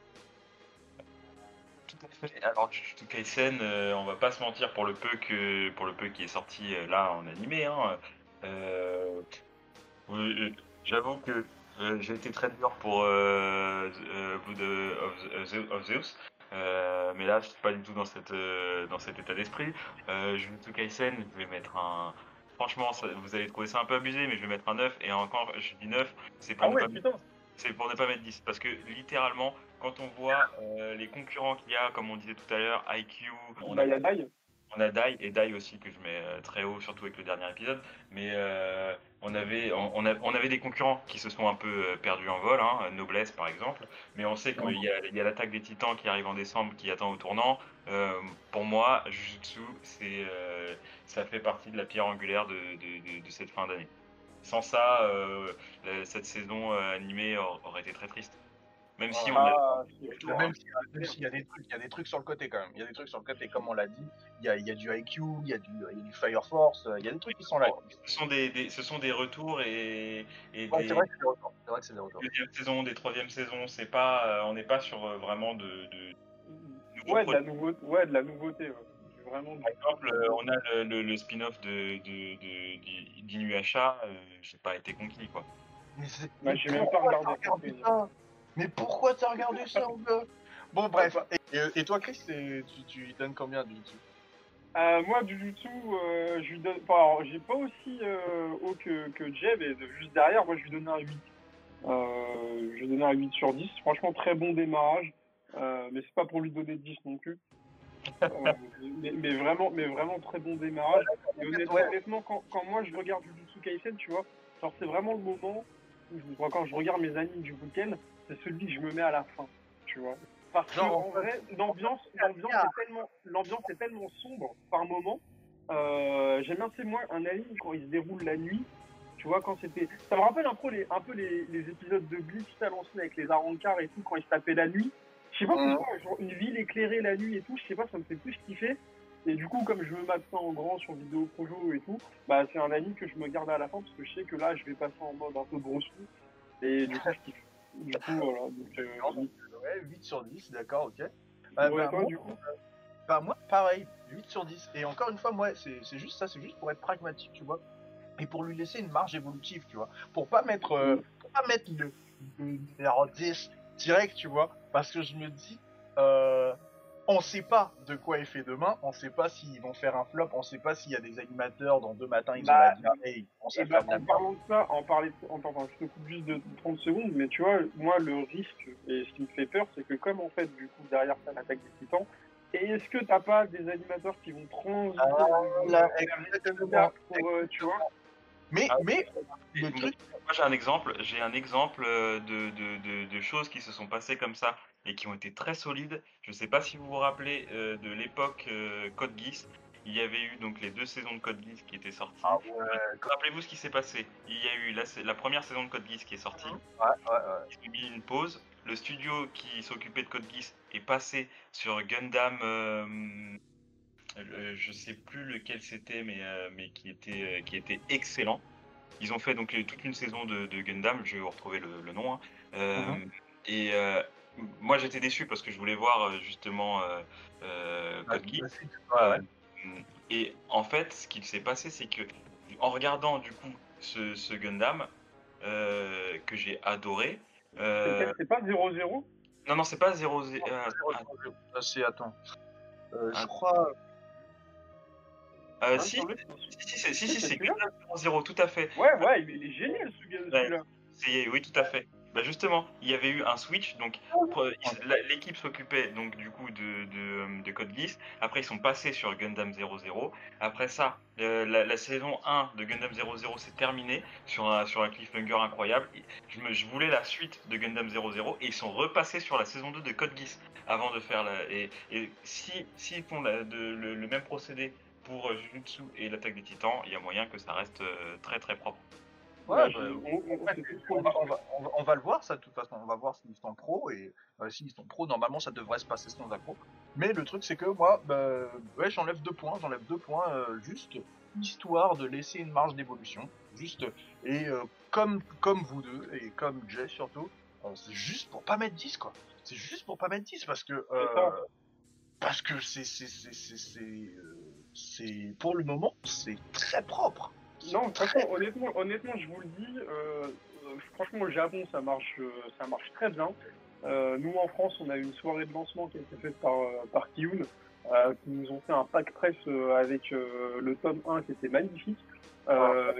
Tout à fait. Alors Jujutsu Kaisen, euh, on va pas se mentir pour le peu que pour le peu qui est sorti euh, là en animé. Hein, euh, J'avoue que euh, j'ai été très dur pour euh, euh, Blood of, Zeus. Euh, mais là, je suis pas du tout dans cette dans cet état d'esprit. Euh, Jujutsu Kaisen, je vais mettre un. Franchement, ça- vous allez trouver ça un peu abusé, mais je vais mettre un 9. Et encore, je dis 9, c'est pour Ah ouais, pas c'est pour ne pas mettre 10. Parce que littéralement, quand on voit euh, les concurrents qu'il y a, comme on disait tout à l'heure, IQ, on Bah, a, il y a. on a Dai, et Dai aussi que je mets euh, très haut, surtout avec le dernier épisode. Mais euh, on, avait, on, a- on avait des concurrents qui se sont un peu euh, perdus en vol, hein, Noblesse par exemple. Mais on sait qu'il y a, l'attaque des titans qui arrive en décembre, qui attend au tournant. Pour moi, Jujutsu, c'est, ça fait partie de la pierre angulaire de, cette fin d'année. Sans ça, cette saison animée aur- aurait été très triste. Même si on a, Ah. Même s'il y, a- même s'il y a des trucs, il y a des trucs sur le côté quand même. Il y a des trucs sur le côté, comme on l'a dit. Il y a, il y a du IQ, il y a du, il y a du Fire Force, euh, il y a des trucs qui sont là. ce sont des, des- ce sont des retours et, et Ouais, des c'est vrai que c'est des retours. C'est des retours. deuxième saison, des troisième saisons. C'est pas, euh, on n'est pas sur euh, vraiment de, de Ouais, de la nouveauté. Ouais, de la nouveauté. ouais. Vraiment. Par exemple, on a le, le- le spin-off de, de, de, d'I- d'Inuyasha. Euh, j'ai pas été conquis quoi. Mais c'est- Bah, j'ai même pas regardé mais- Mais pourquoi t'as regardé ça, mon gars Bon, bref. Et, et toi, Chris, tu, tu lui donnes combien du tout Euh, moi, du Jutsu, euh, je lui donne. Enfin, j'ai pas aussi euh, haut que, que et de- juste derrière, moi, je lui donne un 8. Euh, je lui donne un 8 sur 10. Franchement, très bon démarrage. Euh, mais c'est pas pour lui donner 10 non plus. Euh, mais, mais vraiment, mais vraiment très bon démarrage. Et honnêtement, Ouais. honnêtement, quand, quand moi je regarde Jujutsu Kaisen, tu vois, genre c'est vraiment le moment où je, quand je regarde mes animes du week-end, c'est celui que je me mets à la fin, tu vois. Parce que Genre, en vrai, l'ambiance, l'ambiance est tellement, l'ambiance est tellement sombre par moment. Euh, J'aime bien, c'est moi un anime quand il se déroule la nuit. Tu vois, quand c'était, ça me rappelle un peu les, un peu les, les épisodes de Bleach à l'ancienne avec les Arancars et tout quand ils se tapaient la nuit. Je sais pas Mhm. pourquoi, genre une ville éclairée la nuit et tout, je sais pas, ça me fait plus kiffer. Et du coup, comme je me mate ça en grand sur vidéo projo et tout, bah c'est un anime que je me garde à la fin parce que je sais que là, je vais passer en mode un peu gros sous. Et du coup, je kiffe. Du coup, voilà. Donc, euh, Ouais, 8 sur 10, d'accord, ok. Bah, ouais, bah, toi, moi, du coup, bah, moi, pareil, 8 sur 10. Et encore une fois, moi, c'est c'est juste ça, c'est juste pour être pragmatique, tu vois. Et pour lui laisser une marge évolutive, tu vois. Pour pas mettre, euh, pour pas mettre le, le numéro 10 direct, tu vois. Parce que je me dis, euh, on sait pas de quoi est fait demain, on sait pas s'ils vont faire un flop, on sait pas s'il y a des animateurs dans deux matins, ils Bah, ont la et à Et bah, en parlant de ça, en pardon, je te coupe juste de 30 secondes, mais tu vois, moi, le risque, et ce qui me fait peur, c'est que comme en fait, du coup, derrière ça, l'attaque des titans, et est-ce que t'as pas des animateurs qui vont transiter Ah, pour, euh, tu vois? Mais, Ah, mais, le moi, truc, moi, j'ai un exemple, j'ai un exemple euh, de, de, de, de choses qui se sont passées comme ça et qui ont été très solides. Je ne sais pas si vous vous rappelez euh, de l'époque euh, Code Geass. Il y avait eu donc les deux saisons de Code Geass qui étaient sorties. Ah ouais, Rappelez-vous ce qui s'est passé. Il y a eu la, la première saison de Code Geass qui est sortie. ouais, ouais, ouais. Ils ont mis une pause. Le studio qui s'occupait de Code Geass est passé sur Gundam. euh, euh, je sais plus lequel c'était, mais, euh, mais qui, était, euh, qui était excellent. Ils ont fait donc euh, toute une saison de, de Gundam, je vais vous retrouver le, le nom. hein. Euh, Mhm. Et euh, moi j'étais déçu parce que je voulais voir justement euh, euh, Code ouais, ouais. Et en fait, ce qui s'est passé, c'est que en regardant du coup ce, ce Gundam euh, que j'ai adoré, euh, C'est pas 0-0 non non c'est pas 0 euh, Ah, c'est, attends. Euh, je Ah. crois. Euh, Hein, si, si si c'est si, si, c'est celui-là Gundam 0 tout à fait. Ouais, ouais, il est génial ce celui-là. C'est- oui, tout à fait. Bah justement, il y avait eu un switch, donc la- l'équipe s'occupait donc du coup de, de, de Code Geass. Après, ils sont passés sur Gundam 00. Après ça, la, la saison 1 de Gundam 00 s'est terminée sur un, sur un cliffhanger incroyable. Je, me, je voulais la suite de Gundam 00 et ils sont repassés sur la saison 2 de Code Geass avant de faire la. Et, et si s'ils font la- de- le, le même procédé pour euh, Jujutsu et l'attaque des Titans, il y a moyen que ça reste euh, très très propre. Ouais, on- va, le voir, ça, de toute façon. On va voir s'ils sont pro. Et euh, s'ils sont pro, normalement, ça devrait se passer sans accro. Mais le truc, c'est que moi, bah, ouais, j'enlève deux points. J'enlève deux points, euh, juste histoire de laisser une marge d'évolution. Juste. Et euh, comme, comme vous deux, et comme Jay surtout, euh, c'est juste pour pas mettre 10, quoi. C'est juste pour pas mettre 10 parce que. euh, parce que c'est. c'est- c'est- c'est- Pour le moment, c'est très propre. Non, franchement, honnêtement, honnêtement, je vous le dis, euh, euh, franchement, au Japon, ça marche, euh, ça marche très bien. Nous, en France, on a eu une soirée de lancement qui a été faite par, par Kiyun, qui nous ont fait un pack presse avec le tome 1 qui était magnifique.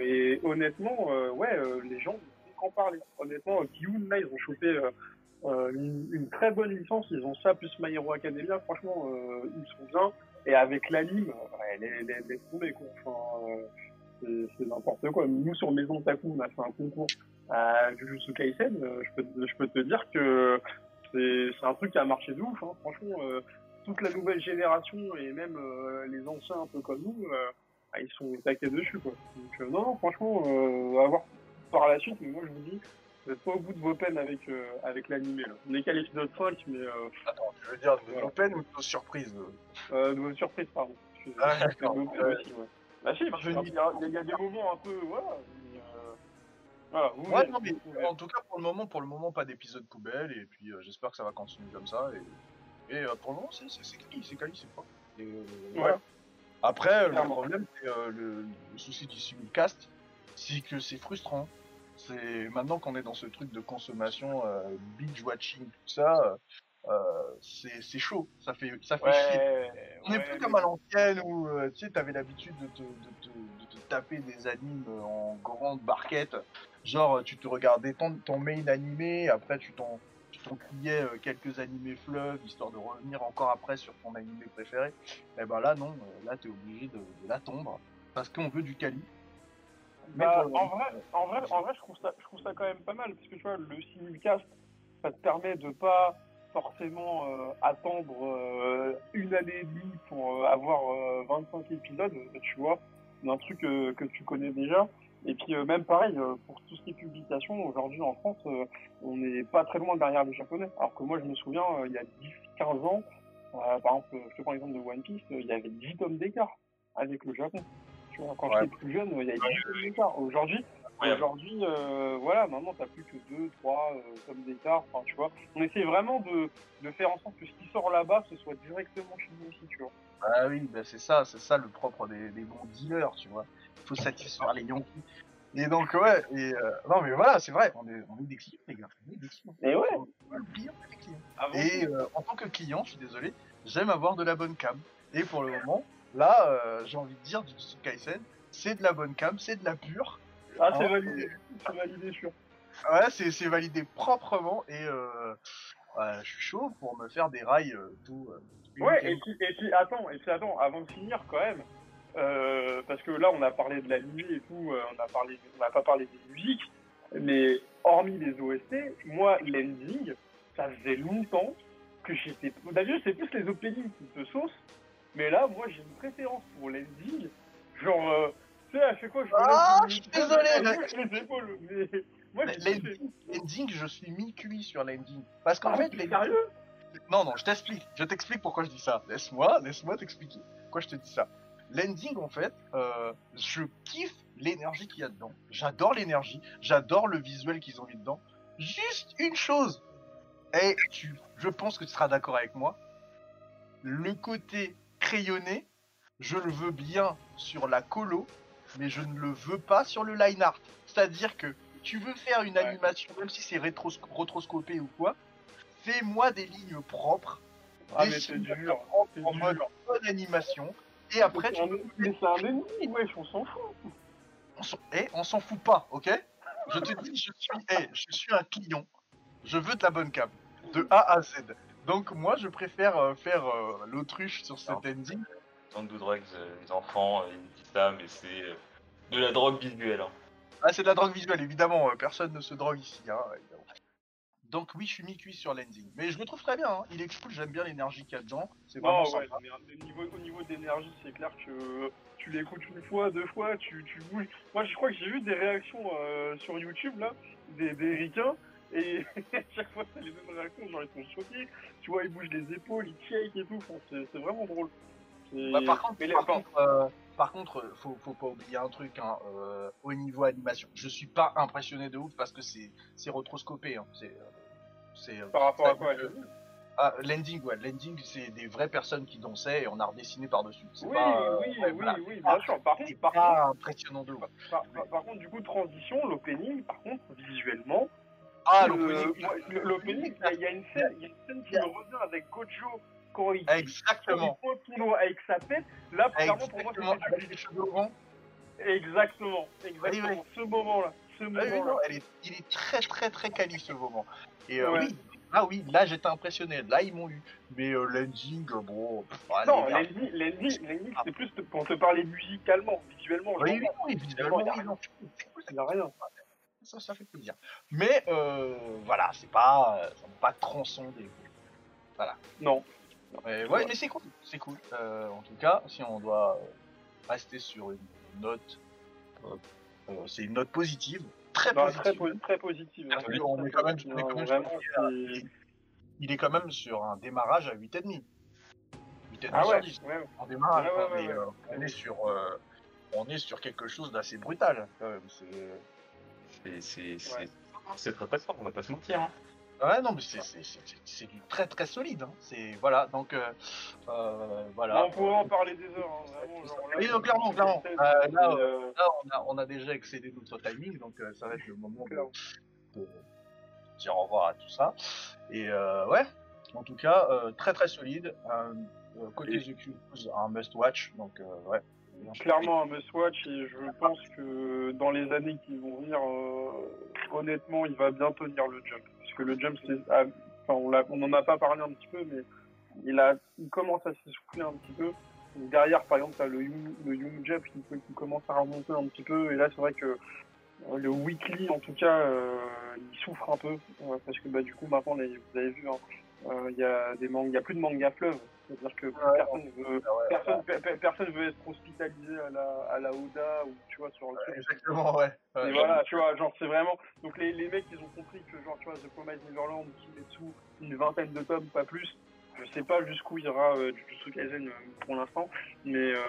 Et honnêtement, ouais, les gens qu'en parler. Honnêtement, Kiyun, là, ils ont chopé une, une très bonne licence. Ils ont ça plus My Hero Academia. Franchement, ils sont bien. Et avec l'anime, ouais. Enfin, euh, c'est c'est n'importe quoi. Nous, sur Maison Taku, on a fait un concours à Jujutsu Kaisen. euh, je, peux, te dire que c'est un truc qui a marché de ouf. Hein. Franchement, euh, toute la nouvelle génération et même les anciens un peu comme nous, euh, ah, ils sont taqués dessus. Donc, non, non, franchement, à voir par la suite, mais moi, je vous dis, vous n'êtes pas au bout de vos peines avec, euh, avec l'animé. là. On est qu'à l'épisode 5, mais euh, Attends, tu veux dire de Voilà. nos peines ou de nos surprises euh euh, de surprise, pardon. Excusez-moi. Ah, d'accord. De vos peines aussi, ouais. Bah si, parce qu'il y, a- il y a des moments un peu, voilà. mais, euh, voilà vous Ouais, non, mais en tout cas, pour le moment, pour le moment, pas d'épisode poubelle, et puis euh, j'espère que ça va continuer comme ça. Et, et pour le moment, c'est c'est c'est quali, c'est quali, c'est pas. Et, voilà. Après, le problème, c'est le, le souci du simulcast, c'est que c'est frustrant. C'est maintenant qu'on est dans ce truc de consommation, euh, binge watching, tout ça, euh, c'est chaud. Ça fait, ça fait chier. On n'est ouais, plus mais- comme à l'ancienne où euh, tu sais, t'avais l'habitude de te, de, te, de te taper des animes en grande barquette. Genre, tu te regardais ton, ton main animé, après tu t'en, t'enquillais euh, quelques animés fleuves, histoire de revenir encore après sur ton animé préféré, et ben là non, là t'es obligé de, de l'attendre, parce qu'on veut du quali. Bah, en, vrai, euh, en, vrai, en vrai, je trouve, ça, je trouve ça quand même pas mal, parce que tu vois, le simulcast, ça te permet de pas forcément euh, attendre euh, une année et demie pour euh, avoir euh, 25 épisodes, tu vois, d'un truc euh, que tu connais déjà. Et puis euh, même pareil, euh, pour tout ce qui est publication, aujourd'hui en France, euh, on n'est pas très loin derrière les Japonais. Alors que moi, je me souviens, euh, il y a 10-15 ans, euh, par exemple, je te prends l'exemple de One Piece, euh, il y avait 10 tomes d'écart avec le Japon. Tu vois, quand Ouais. j'étais plus jeune, il y avait 10 tomes d'écart. Aujourd'hui. Aujourd'hui, euh, voilà, maintenant t'as plus que deux, trois euh, tomes d'écart. Enfin, tu vois, on essaie vraiment de, de faire en sorte que ce qui sort là-bas, ce soit directement chez nous aussi, tu vois. Ah oui, bah c'est ça, c'est ça le propre des, des bons dealers, tu vois. Il faut satisfaire les Yankees. Et donc ouais, et euh, non mais voilà, c'est vrai, on est, on est des clients les gars, on est des clients. Et ouais. On est des clients, on est des clients. Avant Et euh, en tant que client, je suis désolé, j'aime avoir de la bonne cam. Et pour le moment, là, euh, j'ai envie de dire, du Kaisen, c'est de la bonne cam, c'est de la pure. ah, c'est validé, c'est validé, sûr. Ouais, c'est c'est validé proprement et euh, ouais, je suis chaud pour me faire des rails euh, tout. Ouais, et puis, et puis attends, et puis attends, avant de finir quand même, euh, parce que là on a parlé de l'anime et tout, euh, on a parlé, on n'a pas parlé des musiques, mais hormis les OST, moi l'ending, ça faisait longtemps que j'étais. D'ailleurs c'est plus les openings qui te saucent, mais là moi j'ai une préférence pour l'ending, genre, euh, tu sais à chaque fois je me Ah, je suis désolé, je les épaules, mais moi. L'ending, l'ending, je suis mi-cuit sur l'ending. Parce qu'en Ah, fait, sérieux? Non, non, je t'explique. Je t'explique pourquoi je dis ça. Laisse-moi, laisse-moi t'expliquer. Pourquoi je te dis ça. L'ending, en fait, euh, je kiffe l'énergie qu'il y a dedans. J'adore l'énergie. J'adore le visuel qu'ils ont mis dedans. Juste une chose. Et tu, je pense que tu seras d'accord avec moi. Le côté crayonné, je le veux bien sur la colo, mais je ne le veux pas sur le line art. C'est-à-dire que tu veux faire une animation, même si c'est rétros- rotoscopé ou quoi, fais-moi des lignes propres, Ah des mais c'est dur, c'est en mode bonne animation, et après tu Mais c'est un ennemi, wesh, on s'en fout. on s'en eh, on s'en fout pas, ok? Je te dis, je suis, eh, je suis un client. Je veux de la bonne cam, de A à Z. Donc moi, je préfère euh, faire euh, l'autruche sur cet ending. Don't do drugs, euh, les enfants, euh, ils disent ça, mais c'est euh, de la drogue visuelle. hein. Ah, c'est de la drogue visuelle, évidemment. euh, personne ne se drogue ici, hein, évidemment. Donc oui, je suis mi-cuit sur l'ending. Mais je le trouve très bien, hein. il est cool, j'aime bien l'énergie qu'il y a dedans. C'est vraiment Non, ouais, sympa. mais au niveau, au niveau d'énergie, c'est clair que tu l'écoutes une fois, deux fois, tu, tu bouges. Moi, je crois que j'ai vu des réactions euh, sur YouTube, là, des, des ricains, et à chaque fois, c'est les mêmes réactions, genre ils sont choqués, tu vois, ils bougent les épaules, ils shake et tout, c'est vraiment drôle. Bah, par contre, par euh, par contre, faut, faut pas oublier un truc, hein, euh, au niveau animation. Je suis pas impressionné de ouf parce que c'est, c'est retroscopé, hein. C'est, euh, par rapport à quoi euh, Ah, l'ending, ouais, l'ending, c'est des vraies personnes qui dansaient et on a redessiné par-dessus. Oui, pas, oui, ouais, oui, voilà. oui, bien sûr. Par contre, C'est par pas impressionnant de ouf. par, par- par contre, du coup, transition, l'opening, par contre, visuellement, Ah, le- l'opening. il y a- une scène, il y a une scène qui me revient avec Gojo quand il, Exactement. il doigt avec sa tête. Là, clairement, pour moi, Exactement. c'est les cheveux vent. Exactement, exactement. Oui, oui. Ce moment-là, ce Ah oui, moment-là. non, elle est, il est très très très quali ce moment. Et euh, Ouais. oui, ah oui, là j'étais impressionné. Là ils m'ont eu. Mais euh, l'ending, euh, bon. pff, ah, Non, l'ending, c'est plus pour te parler musicalement, visuellement. Oui, oui, visuellement, il y a oui, rien. Ça, ça fait plaisir. Mais euh, voilà, c'est pas, euh, ça pas transcender. Non. Mais, ouais, mais c'est cool, c'est cool. Euh, en tout cas, si on doit rester sur une note, c'est une note positive, très Non, positive. très, po- très positif. Parce hein. on est quand même, on est quand Non, même vraiment, sur- il est quand même sur un démarrage à 8,5. 8,5 Ah sur ouais, 10. ouais, ouais. En démarrage, Ouais, ouais, quoi, ouais, mais, ouais. on est sur, on est sur quelque chose d'assez brutal. quand même. C'est- Ouais. très très fort, on va pas se mentir. Hein. Ouais, non, mais c'est, c'est, c'est, c'est- c'est du très très solide. Hein. C'est voilà, donc euh, euh, voilà. on pourrait en parler des heures, hein, vraiment. Genre, là, Oui, donc, clairement, c'est- clairement. Euh, là, euh, Là, on a, on a déjà excédé notre timing, donc euh, ça va être le moment de, de dire au revoir à tout ça. Et euh, ouais, en tout cas, euh, très très solide. Côté The Cubes, un must watch, donc euh, ouais. Clairement un must-watch et je pense que dans les années qui vont venir, euh, honnêtement, il va bien tenir le jump. Parce que le jump, ah, on, l'a- on en a pas parlé un petit peu, mais il, a, il commence à s'essouffler un petit peu. Derrière, par exemple, t'as le Young, Jeff qui, commence à remonter un petit peu. Et là, c'est vrai que euh, le weekly, en tout cas, euh, il souffre un peu. parce que bah, du coup, maintenant, vous avez vu, hein, il y a a plus de manga fleuve. C'est-à-dire que personne veut, personne, pe- pe- personne veut être hospitalisé à la, à la Oda ou tu vois sur le truc. Exactement, ouais. Ouais, Et voilà, tu vois, genre c'est vraiment. Donc les, les mecs, ils ont compris que genre, tu vois, The Promised Neverland, Kimetsu, une vingtaine de tomes, pas plus. Je sais pas jusqu'où ira euh, Jujutsu Kaisen euh, pour l'instant, mais euh,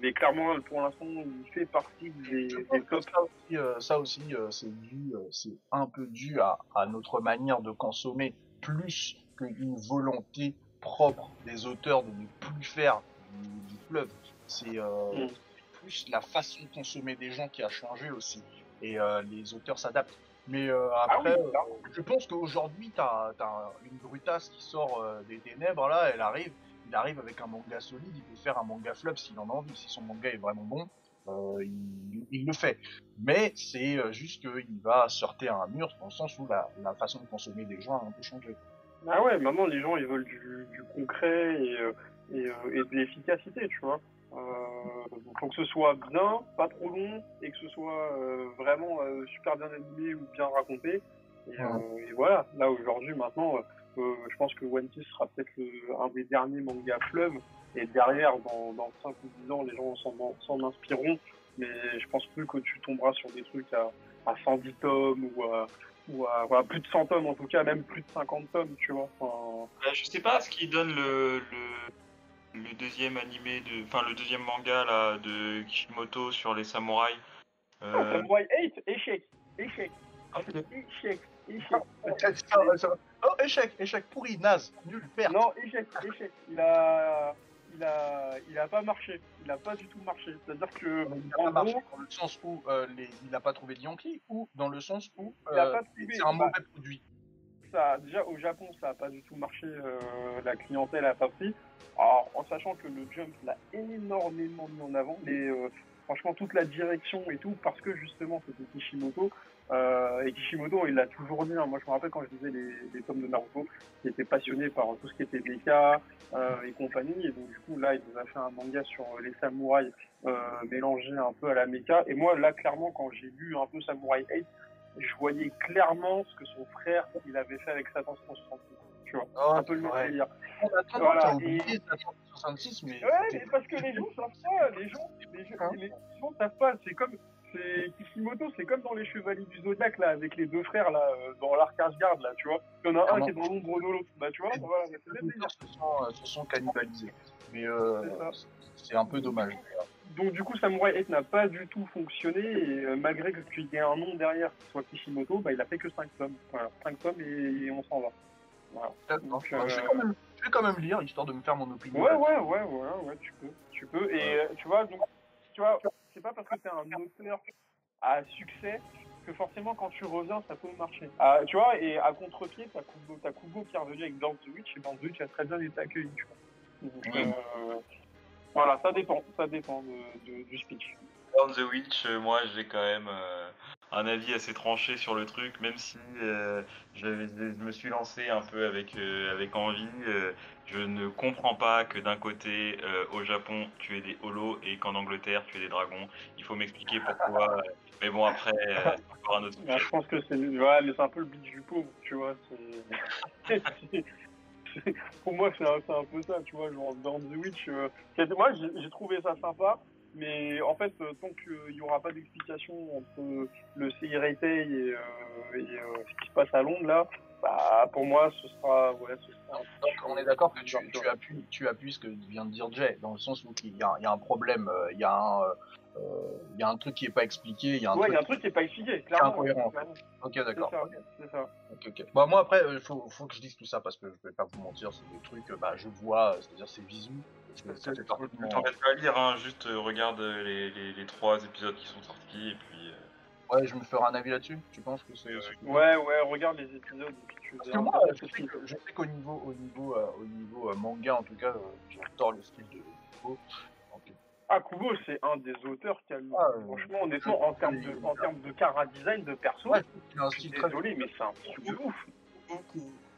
mais clairement pour l'instant, il fait partie des, des tops. ça aussi, euh, ça aussi, c'est dû, c'est un peu dû à, à notre manière de consommer plus qu'une volonté propre des auteurs de ne plus faire du, du fleuve. C'est euh, Mm. plus la façon de consommer des gens qui a changé aussi. Et euh, les auteurs s'adaptent. Mais euh, après, Ah oui, euh, je pense qu'aujourd'hui, t'as as une brutasse qui sort des ténèbres, là, elle arrive, il arrive avec un manga solide, il peut faire un manga flop s'il en a envie. Si son manga est vraiment bon, euh, il, il le fait. Mais c'est juste qu'il va à un mur dans le sens où la, la façon de consommer des gens a un peu changé. Ah ouais, maintenant les gens ils veulent du, du concret et, euh, et, euh, et de l'efficacité, tu vois. Euh, donc, faut que ce soit bien, pas trop long, et que ce soit euh, vraiment euh, super bien animé ou bien raconté. Et, euh, et voilà, là aujourd'hui maintenant, je pense que One Piece sera peut-être un des derniers mangas fleuve. Et derrière, dans, dans 5 ou 10 ans, les gens s'en, s'en inspireront. Mais je pense plus que tu tomberas sur des trucs à, à 110 tomes ou à, ou à voilà, plus de 100 tomes en tout cas, même plus de 50 tomes, tu vois. Enfin, Euh, je sais pas ce qui donne le, le, le deuxième animé, de, enfin le deuxième manga là, de Kishimoto sur les samouraïs. Euh, Samurai 8, échec, échec, échec, échec. Oh, échec, échec pourri, naze, nul, perte. Non, échec, échec. Il a, il a, il a pas marché. Il a pas du tout marché. C'est-à-dire que, Il a pas marché gros, dans le sens où euh, les, il n'a pas trouvé de Yankee ou dans le sens où euh, c'est un mauvais produit. ça, déjà au Japon, ça a pas du tout marché. euh, la clientèle a pas pris. Alors, en sachant que le Jump l'a énormément mis en avant, mais euh, franchement toute la direction et tout, parce que justement c'était Kishimoto. Euh, et Kishimoto, il l'a toujours dit. hein. Moi, je me rappelle quand je lisais les, les tomes de Naruto, il était passionné par tout ce qui était mecha euh, et compagnie. Et donc, du coup, là, il nous a fait un manga sur les samouraïs euh, mélangés un peu à la mecha. Et moi, là, clairement, quand j'ai lu un peu Samurai 8, je voyais clairement ce que son frère il avait fait avec Satan 166. Tu vois, Oh, un peu le même délire. Attends, Voilà, t'as et- oublié 66, mais. Ouais, mais parce que les gens savent pas, les gens, les gens, Hein les gens savent pas. C'est comme, c'est Kishimoto, c'est comme dans les Chevaliers du Zodiac là, avec les deux frères là, euh, dans l'arc Asgard là, tu vois. Il y en a un Clairement. qui est dans l'ombre de l'autre, bah tu vois. Les Voilà, Les auteurs se sont, se sont cannibalisés. Mais euh, C'est un peu dommage. Donc du coup, Samurai 8 n'a pas du tout fonctionné et euh, malgré que qu'il y ait un nom derrière qui soit Kishimoto, bah il a fait que 5 tomes. Voilà, 5 tomes et, et on s'en va. Voilà. Donc, Euh, je, vais euh, quand même, je vais quand même lire, histoire de me faire mon opinion. Ouais, ouais, ouais, ouais, ouais, tu peux, tu peux. Et tu vois, donc, tu vois, c'est pas parce que t'es un auteur à succès que forcément quand tu reviens, ça peut marcher. Ah, tu vois, et à contre-pied, t'as Kubo, t'as Kubo qui est revenu avec Dance the Witch, et Dance the Witch a très bien été accueilli, tu vois. Donc, Ouais. euh, voilà, ça dépend, ça dépend de, de- du speech. On the Witch, euh, moi j'ai quand même euh, un avis assez tranché sur le truc, même si euh, je me suis lancé un peu avec, euh, avec envie. euh, je ne comprends pas que d'un côté, au Japon, tu aies des holos et qu'en Angleterre, tu aies des dragons. Il faut m'expliquer pourquoi. mais bon, après, encore un autre Bah, je pense que c'est, ouais, un peu le beat du pauvre, tu vois. Pour moi, c'est un, peu ça, tu vois. Genre, dans The Witch, moi, j'ai trouvé ça sympa, mais en fait, euh, tant qu'il n'y aura pas d'explication entre le CIRT et, euh, et euh, ce qui se passe à Londres, là, bah, pour moi, ce sera. Ouais, ce sera Donc on est d'accord que tu, tu, appuies, tu appuies ce que vient de dire Jay, dans le sens où il y a, il y a un problème, euh, il y, a un, euh, euh, il y a un truc qui est pas expliqué, il y a un Ouais, il y a un truc... qui n'est pas expliqué, clairement. incohérent, en fait. clairement. Ok, d'accord. c'est ça. Bah, moi après, il faut, faut que je dise tout ça parce que je vais pas vous mentir, c'est des trucs, euh, bah, je vois, euh, c'est-à-dire c'est visu. C'est- Ne t'embête pas à lire, hein, juste euh, regarde euh, les, les, les trois épisodes qui sont sortis et puis. euh, Ouais, je me ferai un avis là-dessus. Tu penses que c'est. c'est- Ouais, ouais, regarde les épisodes et puis tu Parce que moi, je que sais que- je sais qu'au niveau, au niveau, euh, au niveau euh, manga, en tout cas, euh, j'adore le style de Kubo. Ah, Kubo, c'est un des auteurs qui a eu, Ah, franchement, honnêtement, en termes de, en termes de cara design de perso, Ouais, a un je suis style très. désolé, mais c'est un truc de ouf.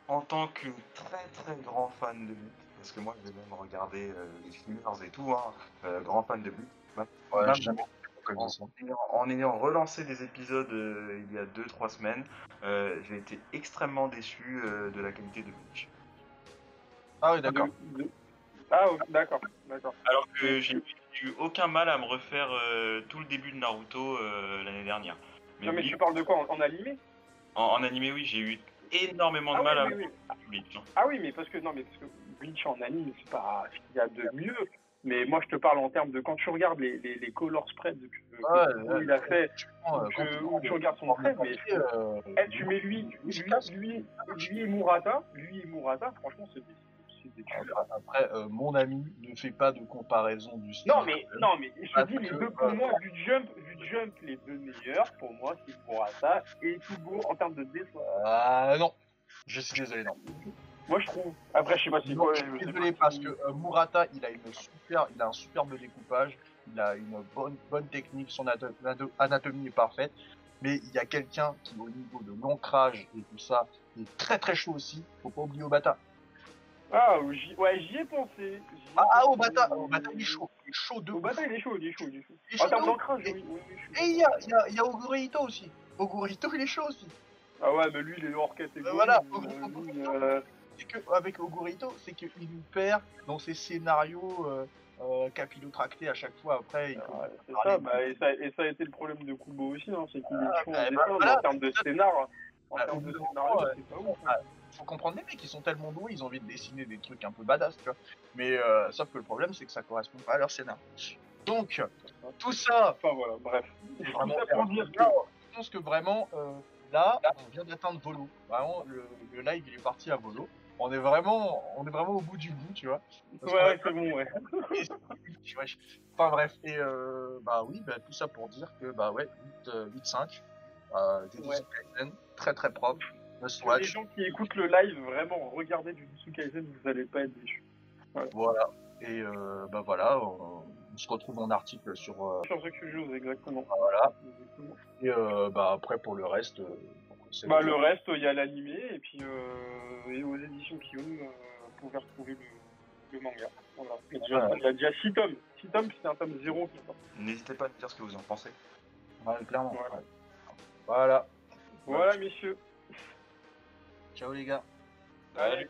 en tant que très très grand fan de lutte, parce que moi j'ai même regardé euh, les filmers et tout, hein, euh, grand fan de Ouais, même jamais connu en, ayant, en ayant relancé des épisodes euh, il y a 2-3 semaines, euh, j'ai été extrêmement déçu euh, de la qualité de Bleach. Ah oui, d'accord. Ah, ok, d'accord, d'accord. Alors que j'ai eu aucun mal à me refaire euh, tout le début de Naruto euh, l'année dernière. Mais Non, mais Bleach, tu parles de quoi En, en animé? En, en animé, oui, j'ai eu énormément de ah, mal à oui, me oui, oui. refaire Bleach. hein. ah oui, mais parce que non, mais parce que Bleach en anime, c'est pas ce qu'il y a de mieux. Mais moi, je te parle en termes de quand tu regardes les, les, les color spreads que, Ouais, il a fait, quand tu regardes son trait, mais euh, eh, tu mets lui, lui, lui, lui et Murata, lui et Murata, franchement, c'est des, c'est des tueurs. Après, euh, mon ami ne fait pas de comparaison du style. Non mais non mais je Parce dis les deux pour euh, moi du jump du jump les deux meilleurs pour moi c'est Murata et Kubo en termes de dessin. Ah non, je suis désolé, non. Moi je trouve. Après je sais pas si quoi. je suis désolé parce que euh, Murata, il a une super, il a un superbe découpage, il a une bonne, bonne technique, son ato- ato- anatomie est parfaite, mais il y a quelqu'un qui, au niveau de l'ancrage et tout ça, est très très chaud aussi. Faut pas oublier Obata. Ah j'y ouais j'y ai pensé. Ah, ah. Obata, Obata, il est chaud, il est chaud de. Obata il est chaud il est chaud il est chaud. Il est En chaud termes de ouf. d'ancrage Et- oui il y a, il y a, y aussi. Ogurito, il est chaud aussi. Ah ouais mais lui il est hors catégorie. Euh, voilà. Euh, euh, c'est que avec Ogurito, c'est qu'il nous perd dans ses scénarios euh, euh, capillotractés à chaque fois. Après, il ouais, c'est ça, bah, et ça, et ça a été le problème de Kubo aussi, hein, c'est qu'il est chaud bah, bah, voilà. en termes de scénar, en termes de scénario, moment, c'est pas ouf. hein. faut comprendre les mecs, ils sont tellement doués, ils ont envie de dessiner des trucs un peu badass, tu vois. Mais euh, sauf que le problème, c'est que ça correspond pas à leur scénar. Donc, tout ça, Enfin voilà, bref. c'est Tout vraiment ça pour dire que Là, je pense que vraiment, euh, là, on vient d'atteindre Volo. Vraiment, le, le live, il est parti à Volo. On est vraiment, on est vraiment au bout du bout, tu vois. Parce Ouais, c'est bon, ouais. Enfin bref, et euh, bah oui, bah, tout ça pour dire que bah ouais, 8, euh, 8-5, euh, Ouais. Kaisen, très très propre, les gens qui écoutent le live, vraiment, regardez du Jujutsu Kaisen, vous allez pas être déçus. voilà. Et euh, bah voilà, on, on se retrouve en article sur euh, Sur je joue, exactement. voilà. Exactement. Et euh, bah après pour le reste, Bah, le reste, il y a l'animé, et puis euh, et aux éditions Kion, euh, vous pouvez retrouver le, le manga. Voilà. Il y a déjà, Ouais. il y a déjà 6 tomes. 6 tomes, c'est un tome 0 qui sort. N'hésitez pas à me dire ce que vous en pensez. Ouais, clairement. Voilà. Voilà. Voilà, messieurs. Ciao les gars. Allez. Allez,